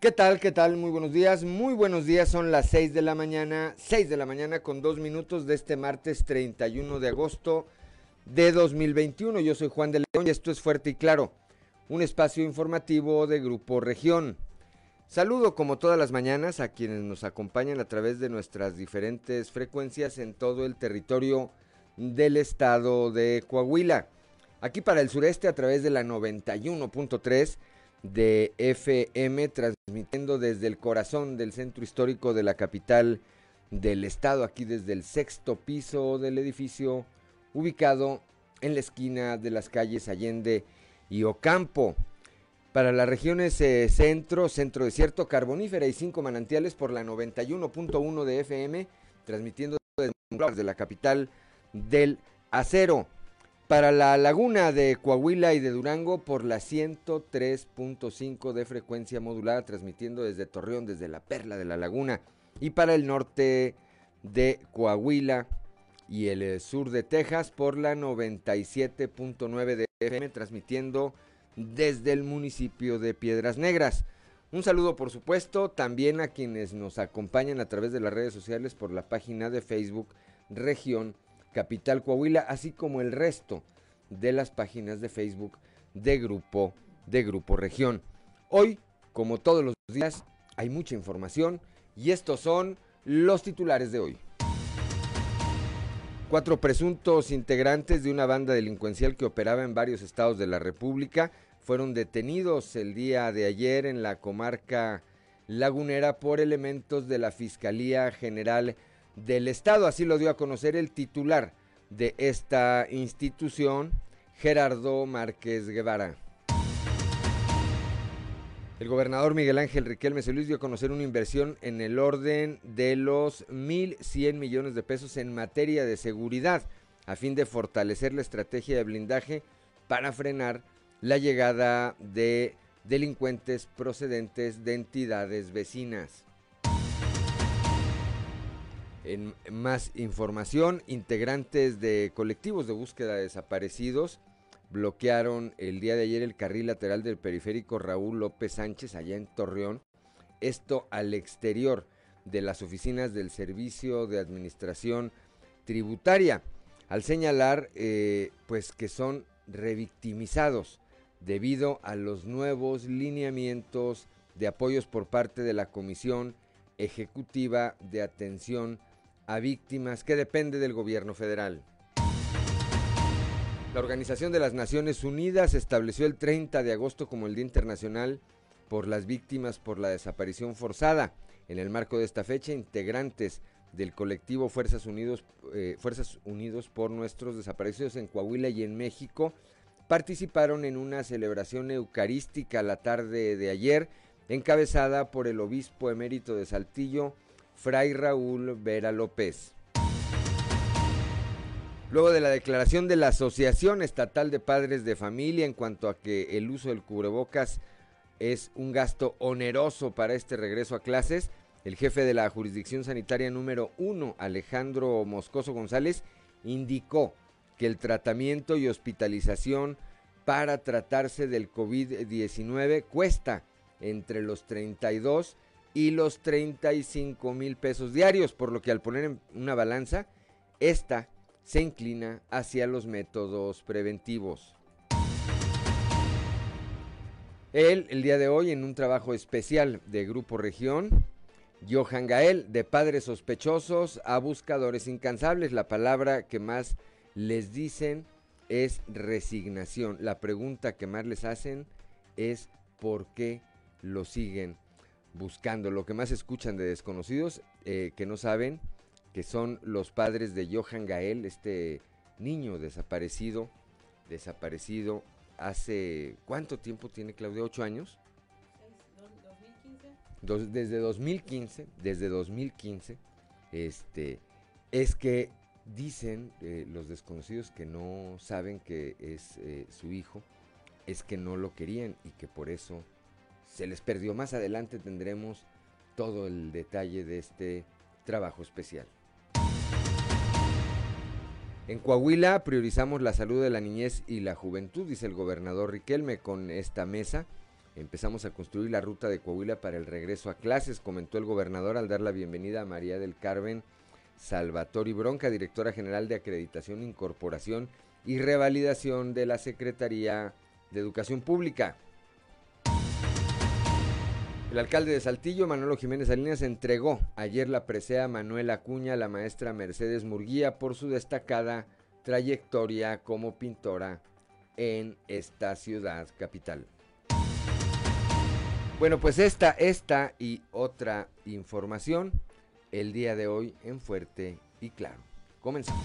¿Qué tal? ¿Qué tal? Muy buenos días. Muy buenos días. Son las 6 de la mañana. 6 de la mañana con dos minutos de este martes 31 de agosto de 2021. Yo soy Juan de León y esto es Fuerte y Claro, un espacio informativo de Grupo Región. Saludo como todas las mañanas a quienes nos acompañan a través de nuestras diferentes frecuencias en todo el territorio del estado de Coahuila. Aquí para el sureste a través de la 91.3 de FM, transmitiendo desde el corazón del centro histórico de la capital del estado, aquí desde el sexto piso del edificio, ubicado en la esquina de las calles Allende y Ocampo. Para las regiones eh, centro, centro desierto, carbonífera y cinco manantiales por la 91.1 de FM, transmitiendo desde la capital del acero para la laguna de Coahuila y de Durango por la 103.5 de frecuencia modulada, transmitiendo desde Torreón, desde la perla de la laguna, y para el norte de Coahuila y el eh, sur de Texas por la 97.9 de FM, transmitiendo desde el municipio de Piedras Negras. Un saludo, por supuesto, también a quienes nos acompañan a través de las redes sociales por la página de Facebook Región Capital Coahuila, así como el resto de las páginas de Facebook de Grupo, de Grupo Región. Hoy, como todos los días, hay mucha información y estos son los titulares de hoy. Cuatro presuntos integrantes de una banda delincuencial que operaba en varios estados de la República fueron detenidos el día de ayer en la comarca lagunera por elementos de la Fiscalía General del Estado. Así lo dio a conocer el titular de esta institución, Gerardo Márquez Guevara. El gobernador Miguel Ángel Riquelme Solís dio a conocer una inversión en el orden de los 1.100 millones de pesos en materia de seguridad, a fin de fortalecer la estrategia de blindaje para frenar la llegada de delincuentes procedentes de entidades vecinas. En más información, integrantes de colectivos de búsqueda de desaparecidos bloquearon el día de ayer el carril lateral del periférico Raúl López Sánchez allá en Torreón, esto al exterior de las oficinas del Servicio de Administración Tributaria, al señalar eh, pues que son revictimizados debido a los nuevos lineamientos de apoyos por parte de la Comisión Ejecutiva de Atención a víctimas que depende del gobierno federal. La Organización de las Naciones Unidas estableció el 30 de agosto como el Día Internacional por las Víctimas por la Desaparición Forzada. En el marco de esta fecha, integrantes del colectivo Fuerzas, Unidos, eh, Fuerzas Unidos por nuestros desaparecidos en Coahuila y en México participaron en una celebración eucarística la tarde de ayer, encabezada por el obispo emérito de Saltillo, Fray Raúl Vera López. Luego de la declaración de la Asociación Estatal de Padres de Familia en cuanto a que el uso del cubrebocas es un gasto oneroso para este regreso a clases, el jefe de la jurisdicción sanitaria número 1, Alejandro Moscoso González, indicó que el tratamiento y hospitalización para tratarse del COVID-19 cuesta entre los 32 y los 35 mil pesos diarios, por lo que al poner en una balanza, esta se inclina hacia los métodos preventivos. Él, el día de hoy, en un trabajo especial de Grupo Región, Johan Gael, de padres sospechosos a buscadores incansables, la palabra que más les dicen es resignación. La pregunta que más les hacen es por qué lo siguen buscando. Lo que más escuchan de desconocidos eh, que no saben que son los padres de Johan Gael, este niño desaparecido, desaparecido hace cuánto tiempo tiene Claudia, ocho años. 2015. desde 2015, desde 2015, este, es que dicen eh, los desconocidos que no saben que es eh, su hijo, es que no lo querían y que por eso se les perdió. Más adelante tendremos todo el detalle de este trabajo especial. En Coahuila priorizamos la salud de la niñez y la juventud, dice el gobernador Riquelme con esta mesa Empezamos a construir la ruta de Coahuila para el regreso a clases, comentó el gobernador al dar la bienvenida a María del Carmen Salvatori Bronca, directora general de Acreditación, Incorporación y Revalidación de la Secretaría de Educación Pública. El alcalde de Saltillo, Manolo Jiménez Salinas, entregó ayer la presea Manuel Acuña a la maestra Mercedes Murguía por su destacada trayectoria como pintora en esta ciudad capital. Bueno, pues esta, esta y otra información el día de hoy en Fuerte y Claro. Comenzamos.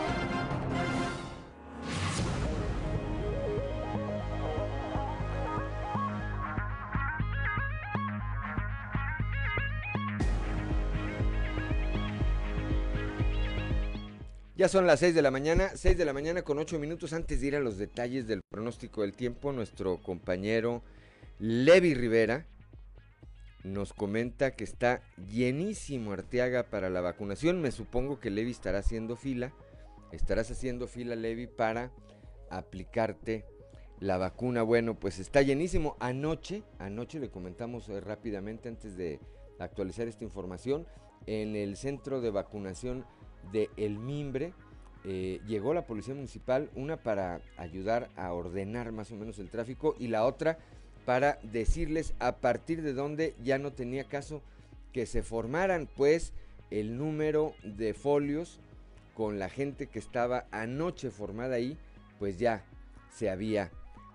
Ya son las 6 de la mañana, 6 de la mañana con 8 minutos antes de ir a los detalles del pronóstico del tiempo, nuestro compañero Levi Rivera nos comenta que está llenísimo Arteaga para la vacunación. Me supongo que Levi estará haciendo fila, estarás haciendo fila Levi para aplicarte la vacuna. Bueno, pues está llenísimo. Anoche, anoche le comentamos eh, rápidamente antes de actualizar esta información, en el centro de vacunación de El Mimbre. Eh, llegó la policía municipal, una para ayudar a ordenar más o menos el tráfico y la otra para decirles a partir de dónde ya no tenía caso que se formaran pues el número de folios con la gente que estaba anoche formada ahí, pues ya se había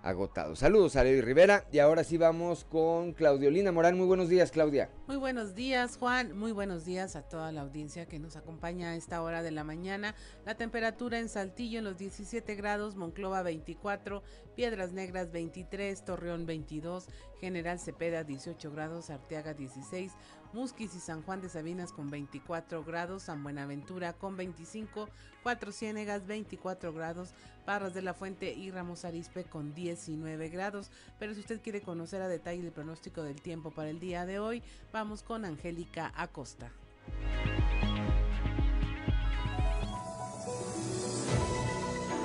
agotado. Saludos a Levi Rivera y ahora sí vamos con Claudiolina Morán. Muy buenos días, Claudia. Muy buenos días, Juan. Muy buenos días a toda la audiencia que nos acompaña a esta hora de la mañana. La temperatura en Saltillo en los 17 grados, Monclova 24, Piedras Negras 23, Torreón 22, General Cepeda 18 grados, Arteaga 16, Musquis y San Juan de Sabinas con 24 grados, San Buenaventura con 25, Cuatro Ciénegas 24 grados, Parras de la Fuente y Ramos Arispe con 19 grados. Pero si usted quiere conocer a detalle el pronóstico del tiempo para el día de hoy, vamos con Angélica Acosta.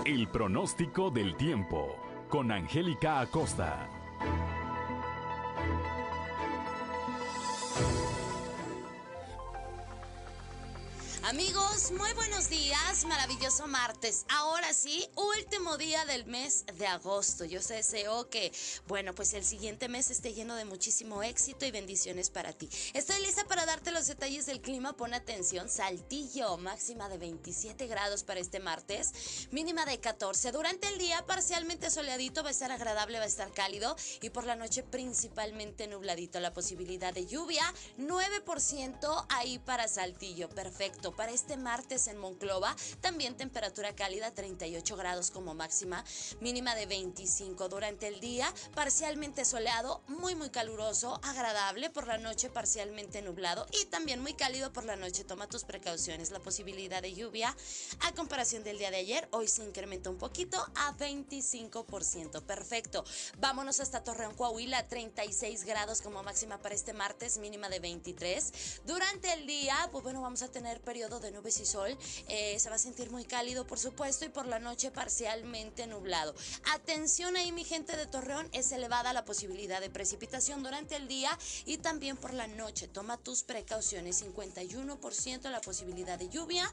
El pronóstico del tiempo con Angélica Acosta. Amigos, muy buenos días, maravilloso martes. Ahora sí, último día del mes de agosto. Yo deseo que, bueno, pues el siguiente mes esté lleno de muchísimo éxito y bendiciones para ti. Estoy lista para darte los detalles del clima. Pon atención, Saltillo, máxima de 27 grados para este martes, mínima de 14. Durante el día, parcialmente soleadito, va a estar agradable, va a estar cálido y por la noche principalmente nubladito. La posibilidad de lluvia, 9% ahí para Saltillo. Perfecto para este martes en Monclova, también temperatura cálida, 38 grados como máxima, mínima de 25 durante el día, parcialmente soleado, muy muy caluroso, agradable por la noche, parcialmente nublado y también muy cálido por la noche. Toma tus precauciones. La posibilidad de lluvia a comparación del día de ayer, hoy se incrementa un poquito a 25%. Perfecto. Vámonos hasta Torreón, Coahuila, 36 grados como máxima para este martes, mínima de 23. Durante el día, pues bueno, vamos a tener periodo de nubes y sol. Eh, se va a sentir muy cálido, por supuesto, y por la noche parcialmente nublado. Atención ahí, mi gente de Torreón, es elevada la posibilidad de precipitación durante el día y también por la noche. Toma tus precauciones. 51% la posibilidad de lluvia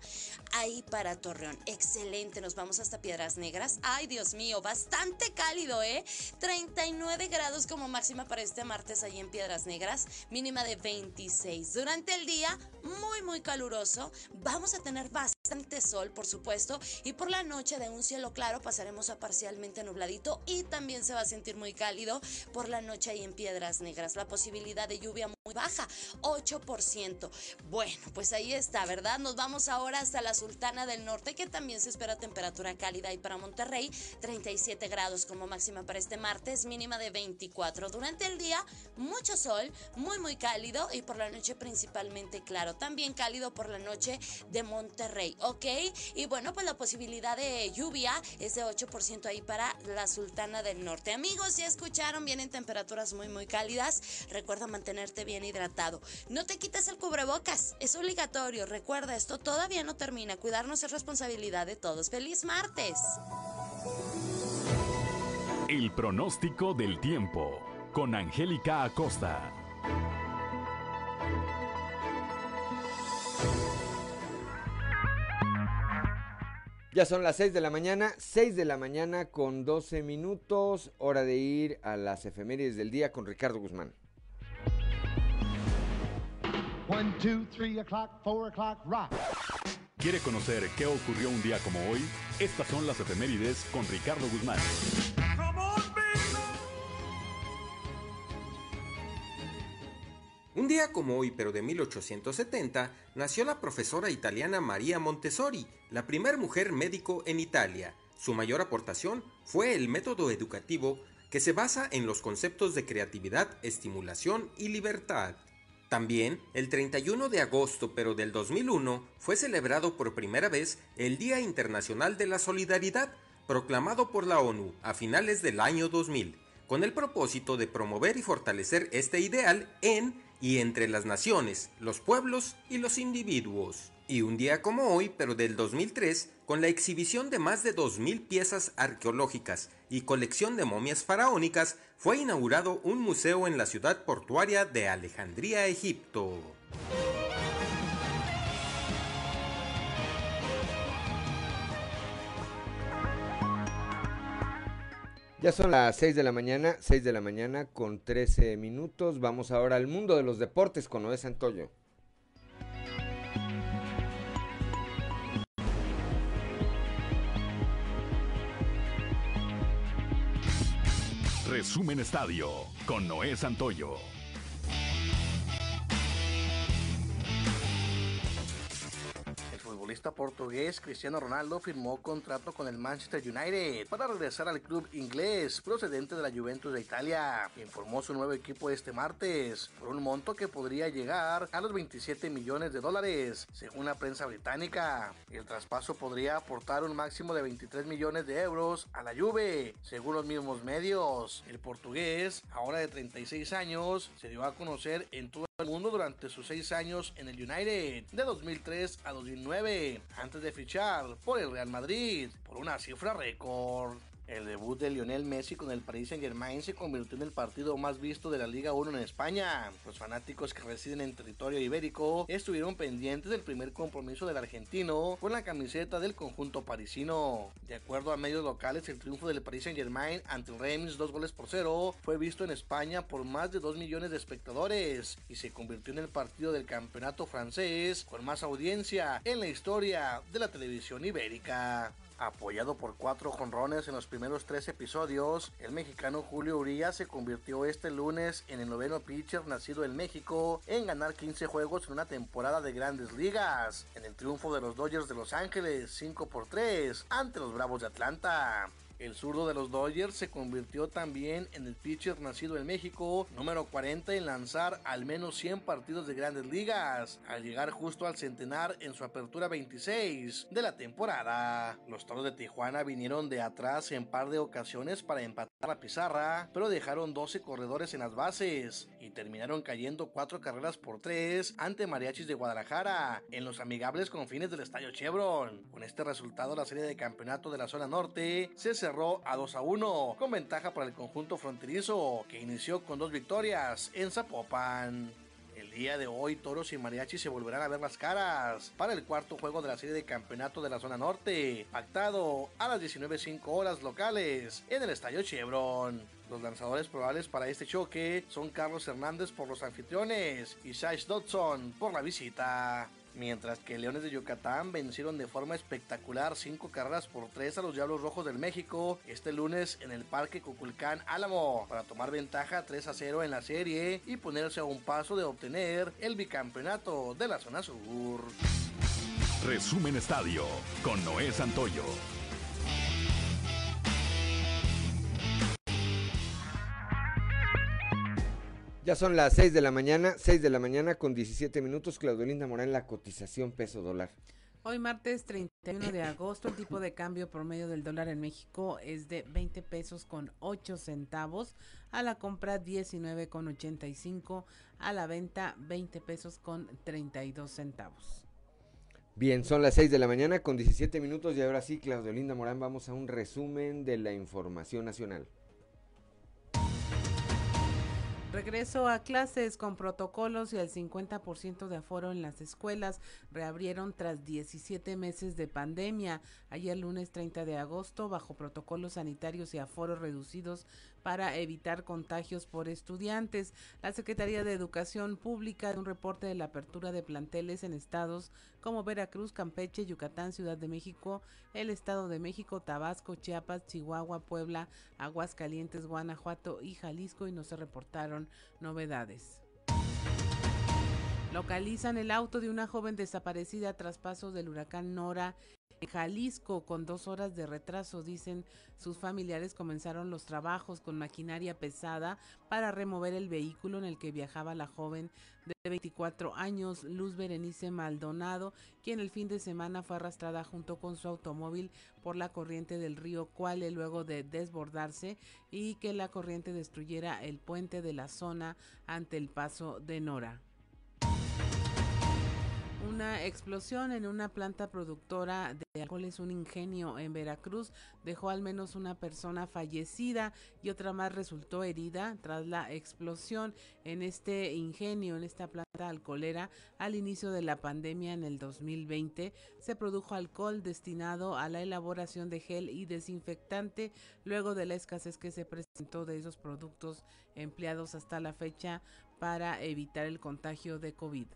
ahí para Torreón. Excelente. Nos vamos hasta Piedras Negras. Ay, Dios mío, bastante cálido, ¿eh? 39 grados como máxima para este martes ahí en Piedras Negras. Mínima de 26. Durante el día, muy, muy caluroso vamos a tener bastante sol, por supuesto, y por la noche de un cielo claro pasaremos a parcialmente nubladito y también se va a sentir muy cálido por la noche ahí en Piedras Negras. La posibilidad de lluvia muy baja, 8%. Bueno, pues ahí está, ¿verdad? Nos vamos ahora hasta la Sultana del Norte, que también se espera temperatura cálida y para Monterrey 37 grados como máxima para este martes, mínima de 24. Durante el día, mucho sol, muy muy cálido y por la noche principalmente claro. También cálido por la noche de Monterrey, ¿ok? Y bueno, pues la posibilidad de lluvia es de 8% ahí para la Sultana del Norte. Amigos, ya escucharon, vienen temperaturas muy muy cálidas. Recuerda mantenerte bien hidratado. No te quites el cubrebocas, es obligatorio. Recuerda, esto todavía no termina. Cuidarnos es responsabilidad de todos. ¡Feliz martes! El pronóstico del tiempo con Angélica Acosta. Ya son las 6 de la mañana, 6 de la mañana con 12 minutos, hora de ir a las efemérides del día con Ricardo Guzmán. 1, 2, 3 o'clock, 4 o'clock, rock. ¿Quiere conocer qué ocurrió un día como hoy? Estas son las efemérides con Ricardo Guzmán. Un día como hoy, pero de 1870, nació la profesora italiana María Montessori, la primer mujer médico en Italia. Su mayor aportación fue el método educativo que se basa en los conceptos de creatividad, estimulación y libertad. También, el 31 de agosto pero del 2001, fue celebrado por primera vez el Día Internacional de la Solidaridad, proclamado por la ONU a finales del año 2000, con el propósito de promover y fortalecer este ideal en y entre las naciones, los pueblos y los individuos. Y un día como hoy, pero del 2003, con la exhibición de más de 2.000 piezas arqueológicas y colección de momias faraónicas, fue inaugurado un museo en la ciudad portuaria de Alejandría, Egipto. Ya son las 6 de la mañana, 6 de la mañana con 13 minutos. Vamos ahora al mundo de los deportes con Noé Santoyo. Resumen Estadio con Noé Santoyo. Futbolista portugués Cristiano Ronaldo firmó contrato con el Manchester United para regresar al club inglés procedente de la Juventus de Italia. Informó su nuevo equipo este martes por un monto que podría llegar a los 27 millones de dólares, según la prensa británica. El traspaso podría aportar un máximo de 23 millones de euros a la Juve, según los mismos medios. El portugués, ahora de 36 años, se dio a conocer en todo el mundo durante sus seis años en el United de 2003 a 2009 antes de fichar por el Real Madrid por una cifra récord. El debut de Lionel Messi con el Paris Saint Germain se convirtió en el partido más visto de la Liga 1 en España. Los fanáticos que residen en territorio ibérico estuvieron pendientes del primer compromiso del argentino con la camiseta del conjunto parisino. De acuerdo a medios locales, el triunfo del Paris Saint Germain ante el Reims dos goles por cero fue visto en España por más de 2 millones de espectadores y se convirtió en el partido del campeonato francés con más audiencia en la historia de la televisión ibérica. Apoyado por cuatro jonrones en los primeros tres episodios, el mexicano Julio Urías se convirtió este lunes en el noveno pitcher nacido en México en ganar 15 juegos en una temporada de grandes ligas, en el triunfo de los Dodgers de Los Ángeles 5 por 3 ante los Bravos de Atlanta. El zurdo de los Dodgers se convirtió también en el pitcher nacido en México, número 40 en lanzar al menos 100 partidos de grandes ligas, al llegar justo al centenar en su apertura 26 de la temporada. Los Toros de Tijuana vinieron de atrás en par de ocasiones para empatar la pizarra, pero dejaron 12 corredores en las bases y terminaron cayendo 4 carreras por 3 ante Mariachis de Guadalajara en los amigables confines del Estadio Chevron. Con este resultado, la serie de campeonato de la zona norte se cerró a 2 a 1, con ventaja para el conjunto fronterizo, que inició con dos victorias en Zapopan. El día de hoy, Toros y Mariachi se volverán a ver las caras para el cuarto juego de la serie de campeonato de la zona norte, pactado a las 19.05 horas locales en el Estadio Chevron. Los lanzadores probables para este choque son Carlos Hernández por los anfitriones y Sash Dodson por la visita. Mientras que Leones de Yucatán vencieron de forma espectacular cinco carreras por tres a los Diablos Rojos del México este lunes en el Parque Cuculcán Álamo para tomar ventaja 3 a 0 en la serie y ponerse a un paso de obtener el bicampeonato de la zona sur. Resumen Estadio con Noé Santoyo. Ya son las 6 de la mañana, 6 de la mañana con 17 minutos. Claudelinda Morán, la cotización peso dólar. Hoy martes 31 de agosto el tipo de cambio promedio del dólar en México es de 20 pesos con 8 centavos, a la compra 19 con 85, a la venta 20 pesos con 32 centavos. Bien, son las 6 de la mañana con 17 minutos y ahora sí, Claudelinda Morán, vamos a un resumen de la información nacional. Regreso a clases con protocolos y el 50% de aforo en las escuelas reabrieron tras 17 meses de pandemia. Ayer lunes 30 de agosto, bajo protocolos sanitarios y aforos reducidos, para evitar contagios por estudiantes. La Secretaría de Educación Pública un reporte de la apertura de planteles en estados como Veracruz, Campeche, Yucatán, Ciudad de México, el Estado de México, Tabasco, Chiapas, Chihuahua, Puebla, Aguascalientes, Guanajuato y Jalisco y no se reportaron novedades. Localizan el auto de una joven desaparecida tras paso del huracán Nora en Jalisco, con dos horas de retraso, dicen sus familiares, comenzaron los trabajos con maquinaria pesada para remover el vehículo en el que viajaba la joven de 24 años, Luz Berenice Maldonado, quien el fin de semana fue arrastrada junto con su automóvil por la corriente del río Cuale luego de desbordarse y que la corriente destruyera el puente de la zona ante el paso de Nora. Una explosión en una planta productora de alcoholes, un ingenio en Veracruz, dejó al menos una persona fallecida y otra más resultó herida tras la explosión en este ingenio, en esta planta alcoholera. Al inicio de la pandemia en el 2020 se produjo alcohol destinado a la elaboración de gel y desinfectante luego de la escasez que se presentó de esos productos empleados hasta la fecha para evitar el contagio de COVID.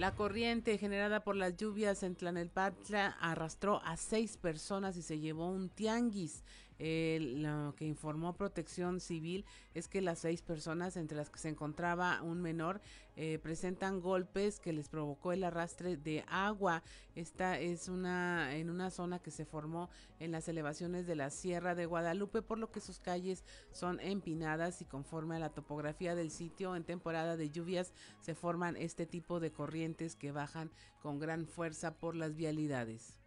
La corriente generada por las lluvias en Tlanelpatla arrastró a seis personas y se llevó un tianguis lo que informó Protección Civil es que las seis personas, entre las que se encontraba un menor, eh, presentan golpes que les provocó el arrastre de agua. Esta es una en una zona que se formó en las elevaciones de la Sierra de Guadalupe, por lo que sus calles son empinadas y conforme a la topografía del sitio en temporada de lluvias se forman este tipo de corrientes que bajan con gran fuerza por las vialidades.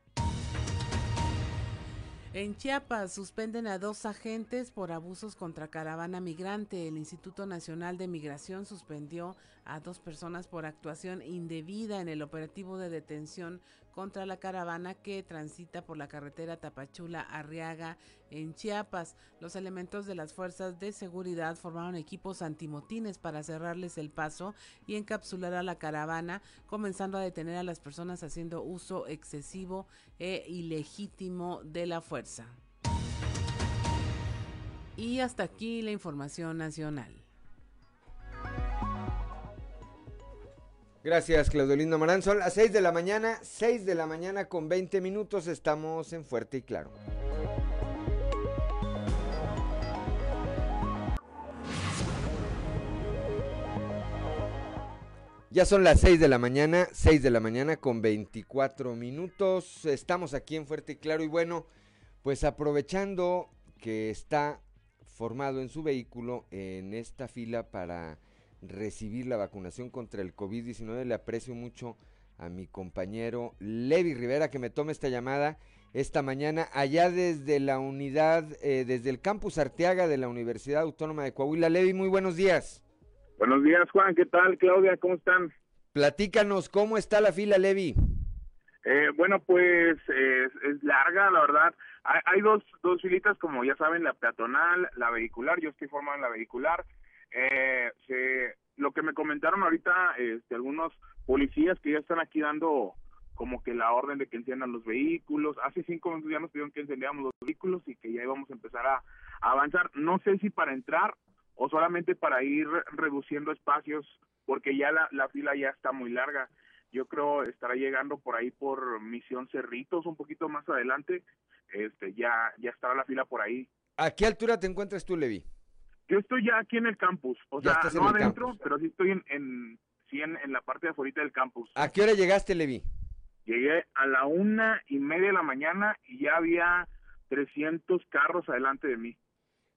En Chiapas suspenden a dos agentes por abusos contra caravana migrante. El Instituto Nacional de Migración suspendió a dos personas por actuación indebida en el operativo de detención contra la caravana que transita por la carretera Tapachula-Arriaga en Chiapas. Los elementos de las fuerzas de seguridad formaron equipos antimotines para cerrarles el paso y encapsular a la caravana, comenzando a detener a las personas haciendo uso excesivo e ilegítimo de la fuerza. Y hasta aquí la información nacional. Gracias, Claudelino Marán. Son las 6 de la mañana, 6 de la mañana con 20 minutos. Estamos en Fuerte y Claro. Ya son las 6 de la mañana, 6 de la mañana con 24 minutos. Estamos aquí en Fuerte y Claro y bueno, pues aprovechando que está formado en su vehículo en esta fila para recibir la vacunación contra el COVID-19. Le aprecio mucho a mi compañero Levi Rivera que me tome esta llamada esta mañana allá desde la unidad, eh, desde el campus Arteaga de la Universidad Autónoma de Coahuila. Levi, muy buenos días. Buenos días, Juan. ¿Qué tal, Claudia? ¿Cómo están? Platícanos, ¿cómo está la fila, Levi? Eh, bueno, pues es larga, la verdad. Hay, hay, dos, dos filitas, como ya saben, la peatonal, la vehicular. Yo estoy formado en la vehicular. Eh, se, lo que me comentaron ahorita este, algunos policías que ya están aquí dando como que la orden de que enciendan los vehículos. Hace cinco minutos ya nos pidieron que encendíamos los vehículos y que ya íbamos a empezar a, avanzar. No sé si para entrar o solamente para ir reduciendo espacios porque ya la, la fila ya está muy larga. Yo creo estará llegando por ahí por Misión Cerritos, un poquito más adelante. Este, ya, ya estará la fila por ahí. ¿A qué altura te encuentras tú, Levi? Yo estoy ya aquí en el campus, o Ya sea, no adentro, campus. pero sí estoy en, en, sí en, en la parte de afuera del campus. ¿A qué hora llegaste, Levi? Llegué a la una y media de la mañana y ya había 300 carros adelante de mí.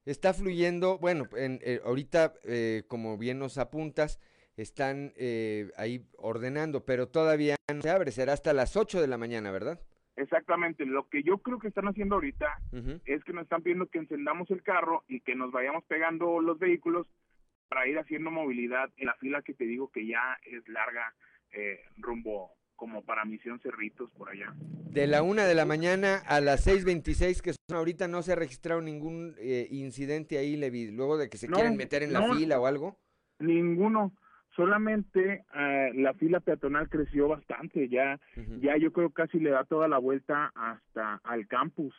Está fluyendo, bueno, en, eh, ahorita, eh, como bien nos apuntas, están eh, ahí ordenando, pero todavía no se abre, será hasta las 8 de la mañana, ¿verdad? Exactamente, lo que yo creo que están haciendo ahorita es que nos están pidiendo que encendamos el carro y que nos vayamos pegando los vehículos para ir haciendo movilidad en la fila que te digo que ya es larga eh, rumbo como para Misión Cerritos por allá. De la una de la mañana a las 6.26 que son ahorita no se ha registrado ningún eh, incidente ahí, Levi, luego de que se No, quieren meter en la fila o algo. Ninguno, solamente eh, la fila peatonal creció bastante, ya ya yo creo casi le da toda la vuelta hasta al campus.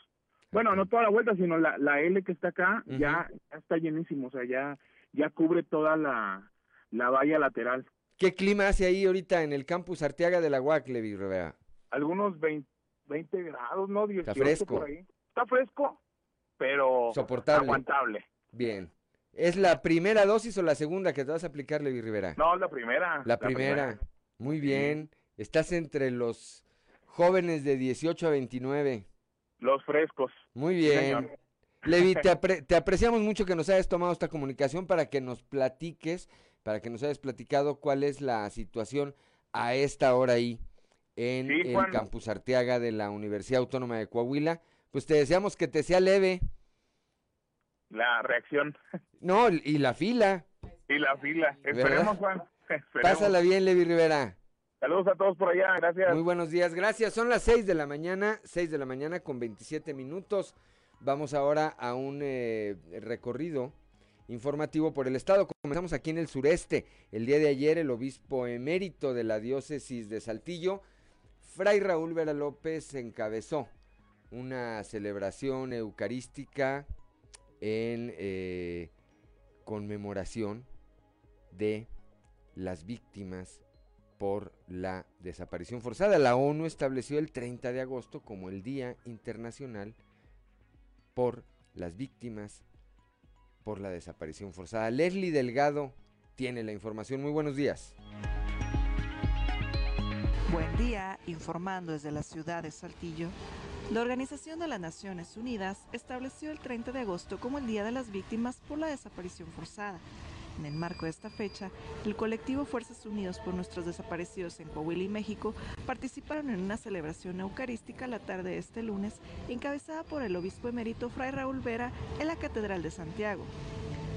Bueno, no toda la vuelta, sino la, la L que está acá ya, ya está llenísimo, o sea, ya ya cubre toda la, la valla lateral. ¿Qué clima hace ahí ahorita en el campus Arteaga de la UAC, Levi Rivera? Algunos 20, 20 grados, ¿no? 18 fresco. por ahí. Está fresco, pero Soportable. aguantable. Bien. ¿Es la primera dosis o la segunda que te vas a aplicar, Levi Rivera? No, la primera. La primera. Muy bien. Estás entre los jóvenes de 18 a 29. Los frescos. Muy bien. señor. Levi, te, apre- te apreciamos mucho que nos hayas tomado esta comunicación para que nos platiques, para que nos hayas platicado cuál es la situación a esta hora ahí en Sí, el campus Arteaga de la Universidad Autónoma de Coahuila. Pues te deseamos que te sea leve. La reacción No, y la fila. y la fila. ¿Verdad? Esperemos, Juan. Esperemos. Pásala bien, Levi Rivera. Saludos a todos por allá. Gracias. Muy buenos días, gracias. Son las 6 de la mañana, 6 de la mañana con 27 minutos. Vamos ahora a un eh, recorrido informativo por el estado. Comenzamos aquí en el sureste. El día de ayer el obispo emérito de la diócesis de Saltillo, Fray Raúl Vera López, encabezó una celebración eucarística en eh, conmemoración de las víctimas por la desaparición forzada. La ONU estableció el 30 de agosto como el Día Internacional por las víctimas por la desaparición forzada. Leslie Delgado tiene la información. Muy buenos días. Buen día, informando desde la ciudad de Saltillo. La Organización de las Naciones Unidas estableció el 30 de agosto como el Día de las Víctimas por la Desaparición Forzada. En el marco de esta fecha, el colectivo Fuerzas Unidas por Nuestros Desaparecidos en Coahuila y México participaron en una celebración eucarística la tarde de este lunes, encabezada por el obispo emérito Fray Raúl Vera en la Catedral de Santiago.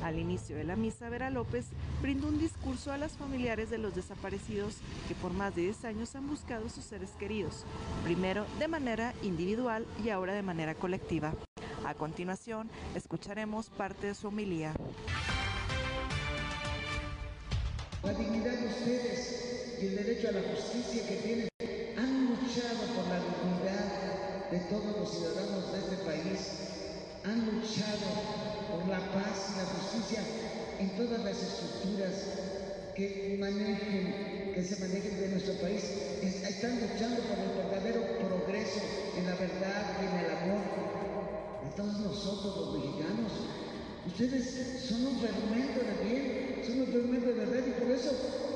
Al inicio de la misa, Vera López brindó un discurso a las familiares de los desaparecidos que por más de 10 años han buscado sus seres queridos, primero de manera individual y ahora de manera colectiva. A continuación, escucharemos parte de su homilía. La dignidad de ustedes y el derecho a la justicia que tienen han luchado por la dignidad de todos los ciudadanos de este país. Han luchado por la paz y la justicia en todas las estructuras que manejen, que se manejen de nuestro país. Es- están luchando por el verdadero progreso en la verdad y en el amor todos nosotros los mexicanos. Ustedes son un fermento de bien, son un fermento de verdad y por eso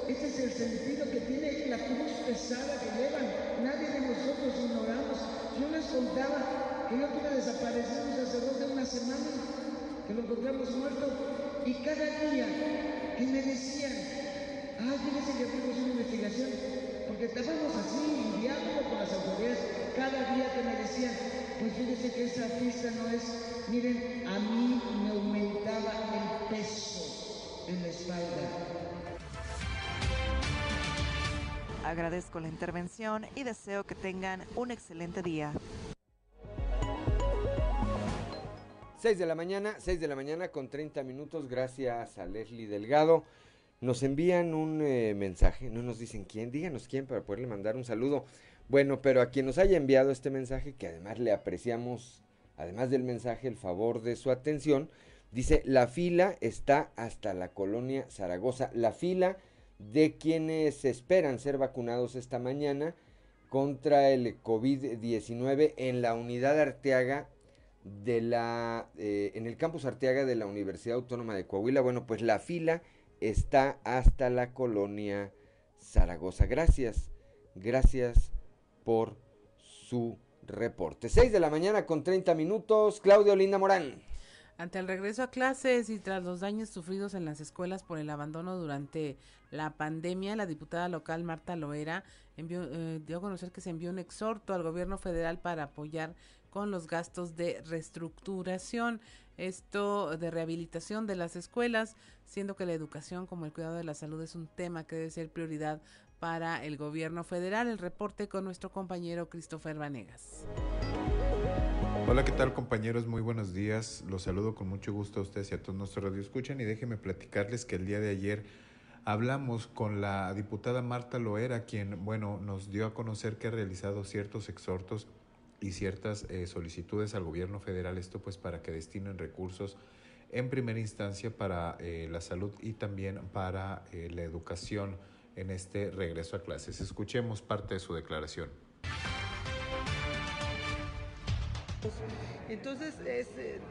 este es el sentido que tiene la cruz pesada que llevan. Nadie de nosotros ignoramos. Yo les contaba yo tuve desaparecido un sacerdote una semana, que lo encontramos muerto y cada día que me decían, ay, fíjese que fuimos una investigación, porque estábamos así, en diálogo con las autoridades, cada día que me decían, pues fíjese que esa fiesta no es, miren, a mí me aumentaba el peso en la espalda. Agradezco la intervención y deseo que tengan un excelente día. 6 de la mañana, 6 de la mañana con 30 minutos, gracias a Leslie Delgado. Nos envían un eh, mensaje, no nos dicen quién, díganos quién para poderle mandar un saludo. Bueno, pero a quien nos haya enviado este mensaje, que además le apreciamos, además del mensaje, el favor de su atención, dice, la fila está hasta la colonia Zaragoza. La fila de quienes esperan ser vacunados esta mañana contra el COVID-19 en la unidad Arteaga de la eh, en el campus Arteaga de la Universidad Autónoma de Coahuila. Bueno, pues la fila está hasta la colonia Zaragoza. Gracias, gracias por su reporte. 6 de la mañana con 30 minutos. Claudio Linda Morán. Ante el regreso a clases y tras los daños sufridos en las escuelas por el abandono durante la pandemia, la diputada local Marta Loera envió, eh, dio a conocer que se envió un exhorto al gobierno federal para apoyar con los gastos de reestructuración, esto de rehabilitación de las escuelas, siendo que la educación como el cuidado de la salud es un tema que debe ser prioridad para el gobierno federal. El reporte con nuestro compañero Christopher Vanegas. Hola, ¿qué tal compañeros? Muy buenos días. Los saludo con mucho gusto a ustedes y a todos nuestros radio escuchan y déjenme platicarles que el día de ayer hablamos con la diputada Marta Loera, quien, bueno, nos dio a conocer que ha realizado ciertos exhortos y ciertas eh, solicitudes al gobierno federal, esto pues para que destinen recursos en primera instancia para eh, la salud y también para eh, la educación en este regreso a clases. Escuchemos parte de su declaración. Entonces, es,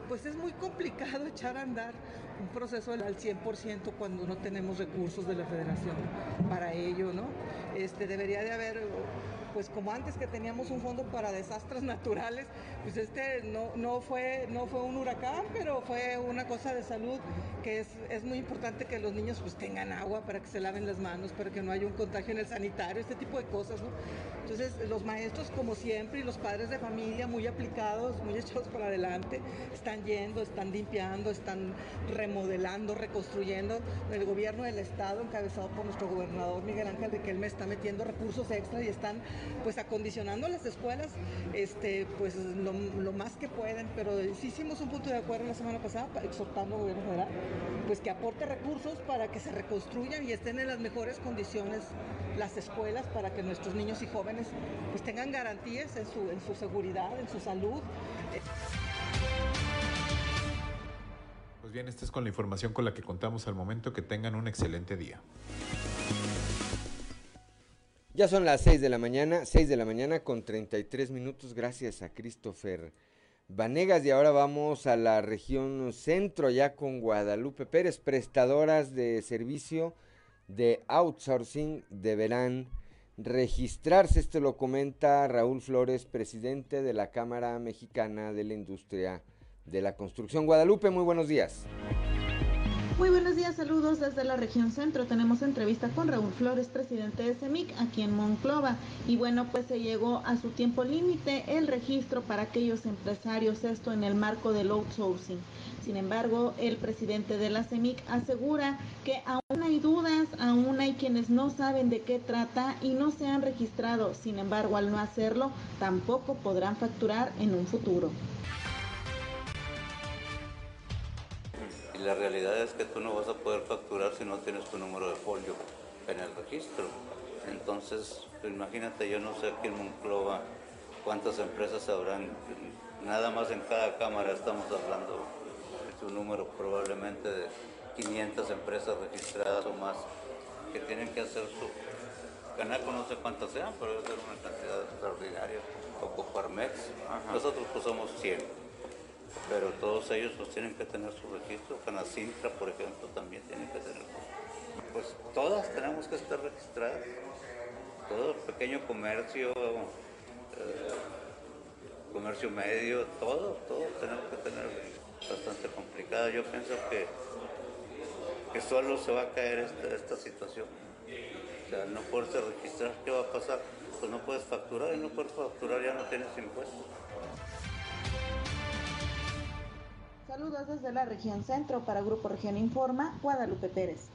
pues es muy complicado echar a andar un proceso al 100% cuando no tenemos recursos de la federación para ello, ¿no? Este, debería de haber pues como antes que teníamos un fondo para desastres naturales, pues este no, no, fue, no fue un huracán, pero fue una cosa de salud que es, es, muy importante que los niños pues tengan agua para que se laven las manos, para que no haya un contagio en el sanitario, este tipo de cosas. Entonces los maestros como siempre y los padres de familia muy aplicados, muy echados para adelante, están yendo, están limpiando, están remodelando, reconstruyendo. El gobierno del estado, encabezado por nuestro gobernador Miguel Ángel Riquelme, está metiendo recursos extra y están pues acondicionando las escuelas este, pues lo, más que pueden, pero sí hicimos un punto de acuerdo la semana pasada exhortando al gobierno federal pues que aporte recursos para que se reconstruyan y estén en las mejores condiciones las escuelas para que nuestros niños y jóvenes pues tengan garantías en su, en su seguridad, en su salud. Pues bien, esta es con la información con la que contamos al momento. Que tengan un excelente día. Ya son las 6 de la mañana, 6 de la mañana con 33 minutos, gracias a Christopher Vanegas. Y ahora vamos a la región centro, ya con Guadalupe Pérez, prestadoras de servicio de outsourcing deberán registrarse. Esto lo comenta Raúl Flores, presidente de la Cámara Mexicana de la Industria de la Construcción. Guadalupe, muy buenos días. Muy buenos días, saludos desde la región centro. Tenemos entrevista con Raúl Flores, presidente de CEMIC, aquí en Monclova. Y bueno, pues se llegó a su tiempo límite el registro para aquellos empresarios, esto en el marco del outsourcing. Sin embargo, el presidente de la CEMIC asegura que aún hay dudas, aún hay quienes no saben de qué trata y no se han registrado. Sin embargo, al no hacerlo, tampoco podrán facturar en un futuro. La realidad es que tú no vas a poder facturar si no tienes tu número de folio en el registro. Entonces, imagínate, yo no sé aquí en Monclova cuántas empresas habrán, nada más en cada cámara estamos hablando de un número probablemente de 500 empresas registradas o más que tienen que hacer su canal, no sé cuántas sean, pero debe ser una cantidad extraordinaria, o Coparmex, nosotros pues somos 100 pero todos ellos pues tienen que tener su registro. Canacintra, por ejemplo, también tiene que tener. Pues todas tenemos que estar registradas. Todo pequeño comercio, eh, comercio medio, todo, todo tenemos que tener bastante complicado. Yo pienso que, que solo se va a caer esta, esta situación. O sea, no poderse registrar, ¿qué va a pasar? Pues no puedes facturar y no puedes facturar ya no tienes impuestos. Saludos desde la región centro para Grupo Región Informa, Guadalupe Pérez.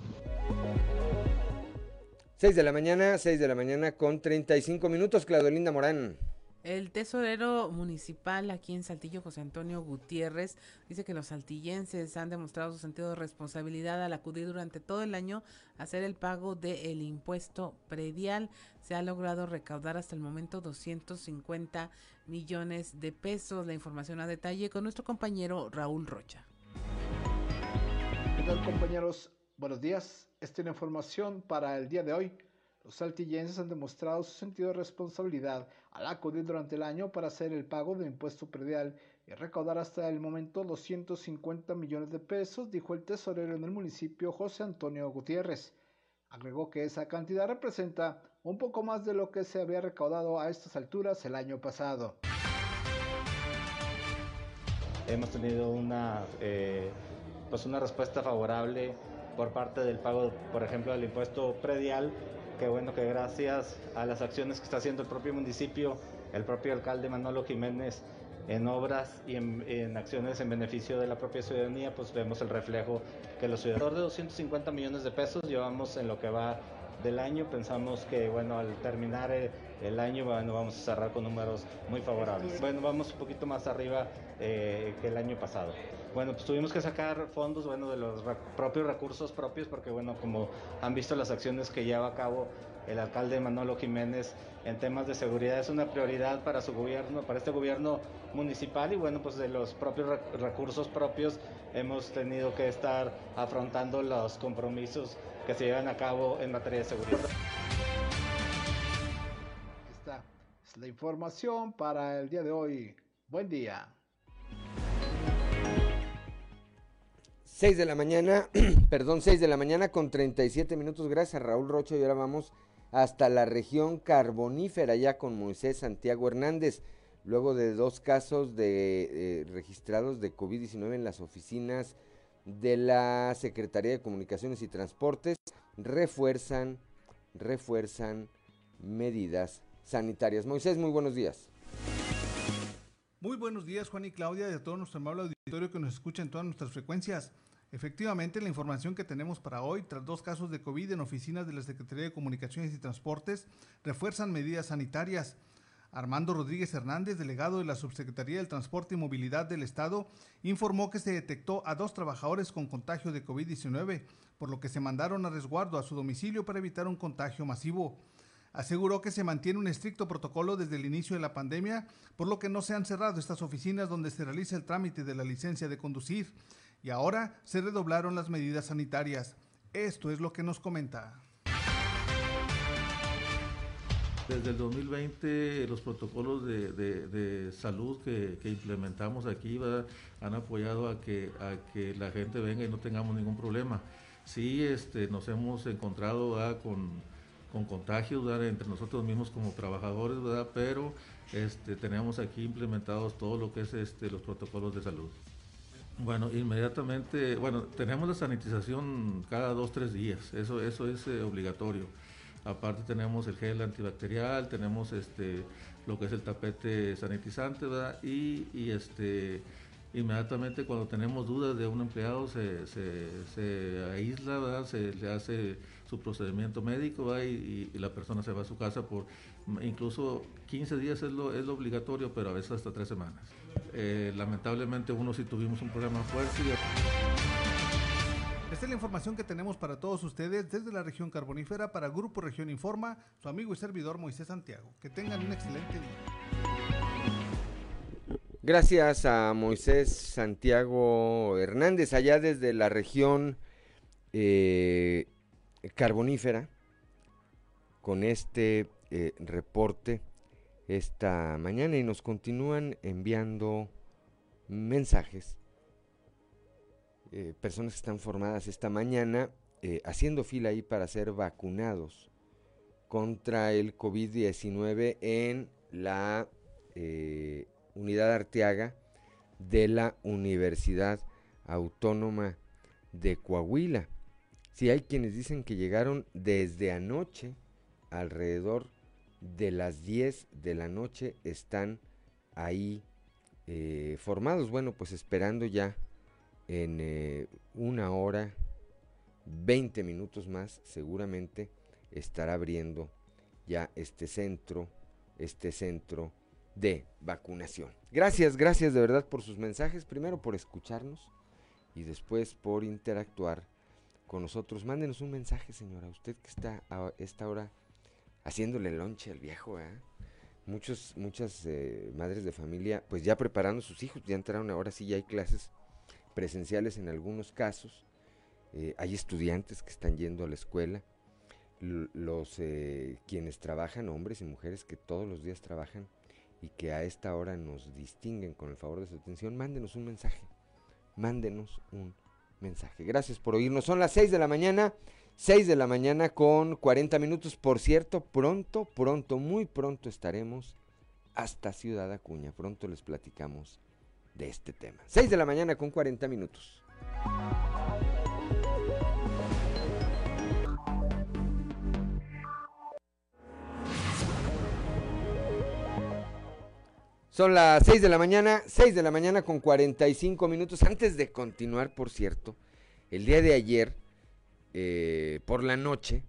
6 de la mañana, 6 de la mañana con 35 minutos, Claudelinda Morán. El tesorero municipal aquí en Saltillo, José Antonio Gutiérrez, dice que los saltillenses han demostrado su sentido de responsabilidad al acudir durante todo el año a hacer el pago del impuesto predial. Se ha logrado recaudar hasta el momento 250 millones de pesos. La información a detalle con nuestro compañero Raúl Rocha. ¿Qué tal compañeros? Buenos días, esta es la información para el día de hoy. Los saltillenses han demostrado su sentido de responsabilidad al acudir durante el año para hacer el pago del impuesto predial y recaudar hasta el momento 250 millones de pesos, dijo el tesorero en el municipio José Antonio Gutiérrez. Agregó que esa cantidad representa un poco más de lo que se había recaudado a estas alturas el año pasado. Hemos tenido una, eh, pues una respuesta favorable por parte del pago, por ejemplo, del impuesto predial, que bueno que gracias a las acciones que está haciendo el propio municipio, el propio alcalde Manolo Jiménez en obras y en, acciones en beneficio de la propia ciudadanía, pues vemos el reflejo que los ciudadanos de 250 millones de pesos llevamos en lo que va del año. Pensamos que, bueno, al terminar el, año, bueno, vamos a cerrar con números muy favorables. Bueno, vamos un poquito más arriba eh, que el año pasado. Bueno, pues tuvimos que sacar fondos, bueno, de los propios recursos propios, porque, bueno, como han visto las acciones que lleva a cabo el alcalde Manolo Jiménez en temas de seguridad es una prioridad para su gobierno, para este gobierno municipal y bueno, pues de los propios recursos propios hemos tenido que estar afrontando los compromisos que se llevan a cabo en materia de seguridad. Esta es la información para el día de hoy. Buen día. 6 de la mañana, perdón, 6 de la mañana con 37 minutos. Gracias Raúl Rocha y ahora vamos hasta la región carbonífera, ya con Moisés Santiago Hernández, luego de dos casos de eh, registrados de COVID-19 en las oficinas de la Secretaría de Comunicaciones y Transportes, refuerzan, refuerzan medidas sanitarias. Moisés, muy buenos días. Muy buenos días, Juan y Claudia, y a todo nuestro amable auditorio que nos escucha en todas nuestras frecuencias. Efectivamente, la información que tenemos para hoy, tras dos casos de COVID en oficinas de la Secretaría de Comunicaciones y Transportes, refuerzan medidas sanitarias. Armando Rodríguez Hernández, delegado de la Subsecretaría del Transporte y Movilidad del Estado, informó que se detectó a dos trabajadores con contagio de COVID-19, por lo que se mandaron a resguardo a su domicilio para evitar un contagio masivo. Aseguró que se mantiene un estricto protocolo desde el inicio de la pandemia, por lo que no se han cerrado estas oficinas donde se realiza el trámite de la licencia de conducir y ahora se redoblaron las medidas sanitarias. Esto es lo que nos comenta. Desde el 2020 los protocolos de, salud que, implementamos aquí han apoyado a que, a que la gente venga y no tengamos ningún problema. Sí, este, nos hemos encontrado con, con contagios entre nosotros mismos como trabajadores, ¿verdad? pero este, tenemos aquí implementados todo lo que es este, los protocolos de salud. Bueno, inmediatamente, bueno, tenemos la sanitización cada dos, tres días, eso, eso es eh, obligatorio. Aparte tenemos el gel antibacterial, tenemos este, lo que es el tapete sanitizante, ¿verdad? Y, y este, inmediatamente cuando tenemos dudas de un empleado se, se, aísla, ¿verdad? Se le hace su procedimiento médico y, y, la persona se va a su casa por incluso 15 días es lo, es lo obligatorio, pero a veces hasta tres semanas. Eh, lamentablemente uno sí tuvimos un problema fuerte. Esta es la información que tenemos para todos ustedes desde la región carbonífera para Grupo Región Informa, su amigo y servidor Moisés Santiago. Que tengan un excelente día. Gracias a Moisés Santiago Hernández, allá desde la región eh, carbonífera, con este eh, reporte esta mañana y nos continúan enviando mensajes. Eh, personas que están formadas esta mañana eh, haciendo fila ahí para ser vacunados contra el COVID-19 en la eh, unidad Arteaga de la Universidad Autónoma de Coahuila. Si hay quienes dicen que llegaron desde anoche alrededor de las 10 de la noche están ahí eh, formados. Bueno, pues esperando ya en eh, una hora, 20 minutos más, seguramente estará abriendo ya este centro, este centro de vacunación. Gracias, gracias de verdad por sus mensajes, primero por escucharnos y después por interactuar con nosotros. Mándenos un mensaje, señora, usted que está a esta hora haciéndole lonche al viejo, ¿eh? Muchos, muchas eh, madres de familia, pues ya preparando sus hijos, ya entraron ahora sí, ya hay clases presenciales en algunos casos. eh, hay estudiantes que están yendo a la escuela, los eh, quienes trabajan, hombres y mujeres que todos los días trabajan y que a esta hora nos distinguen con el favor de su atención, mándenos un mensaje, mándenos un mensaje. Gracias por oírnos. Son las 6 de la mañana, 6 de la mañana con 40 minutos. Por cierto, pronto, pronto, muy pronto estaremos hasta Ciudad Acuña. Pronto les platicamos de este tema. 6 de la mañana con 40 minutos. Son las 6 de la mañana, 6 de la mañana con 45 minutos. Antes de continuar, por cierto, el día de ayer, eh, por la noche,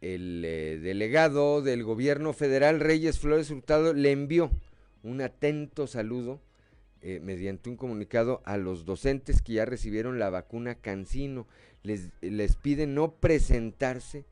el eh, delegado del gobierno federal, Reyes Flores Hurtado, le envió un atento saludo eh, mediante un comunicado a los docentes que ya recibieron la vacuna Cancino. Les, les pide no presentarse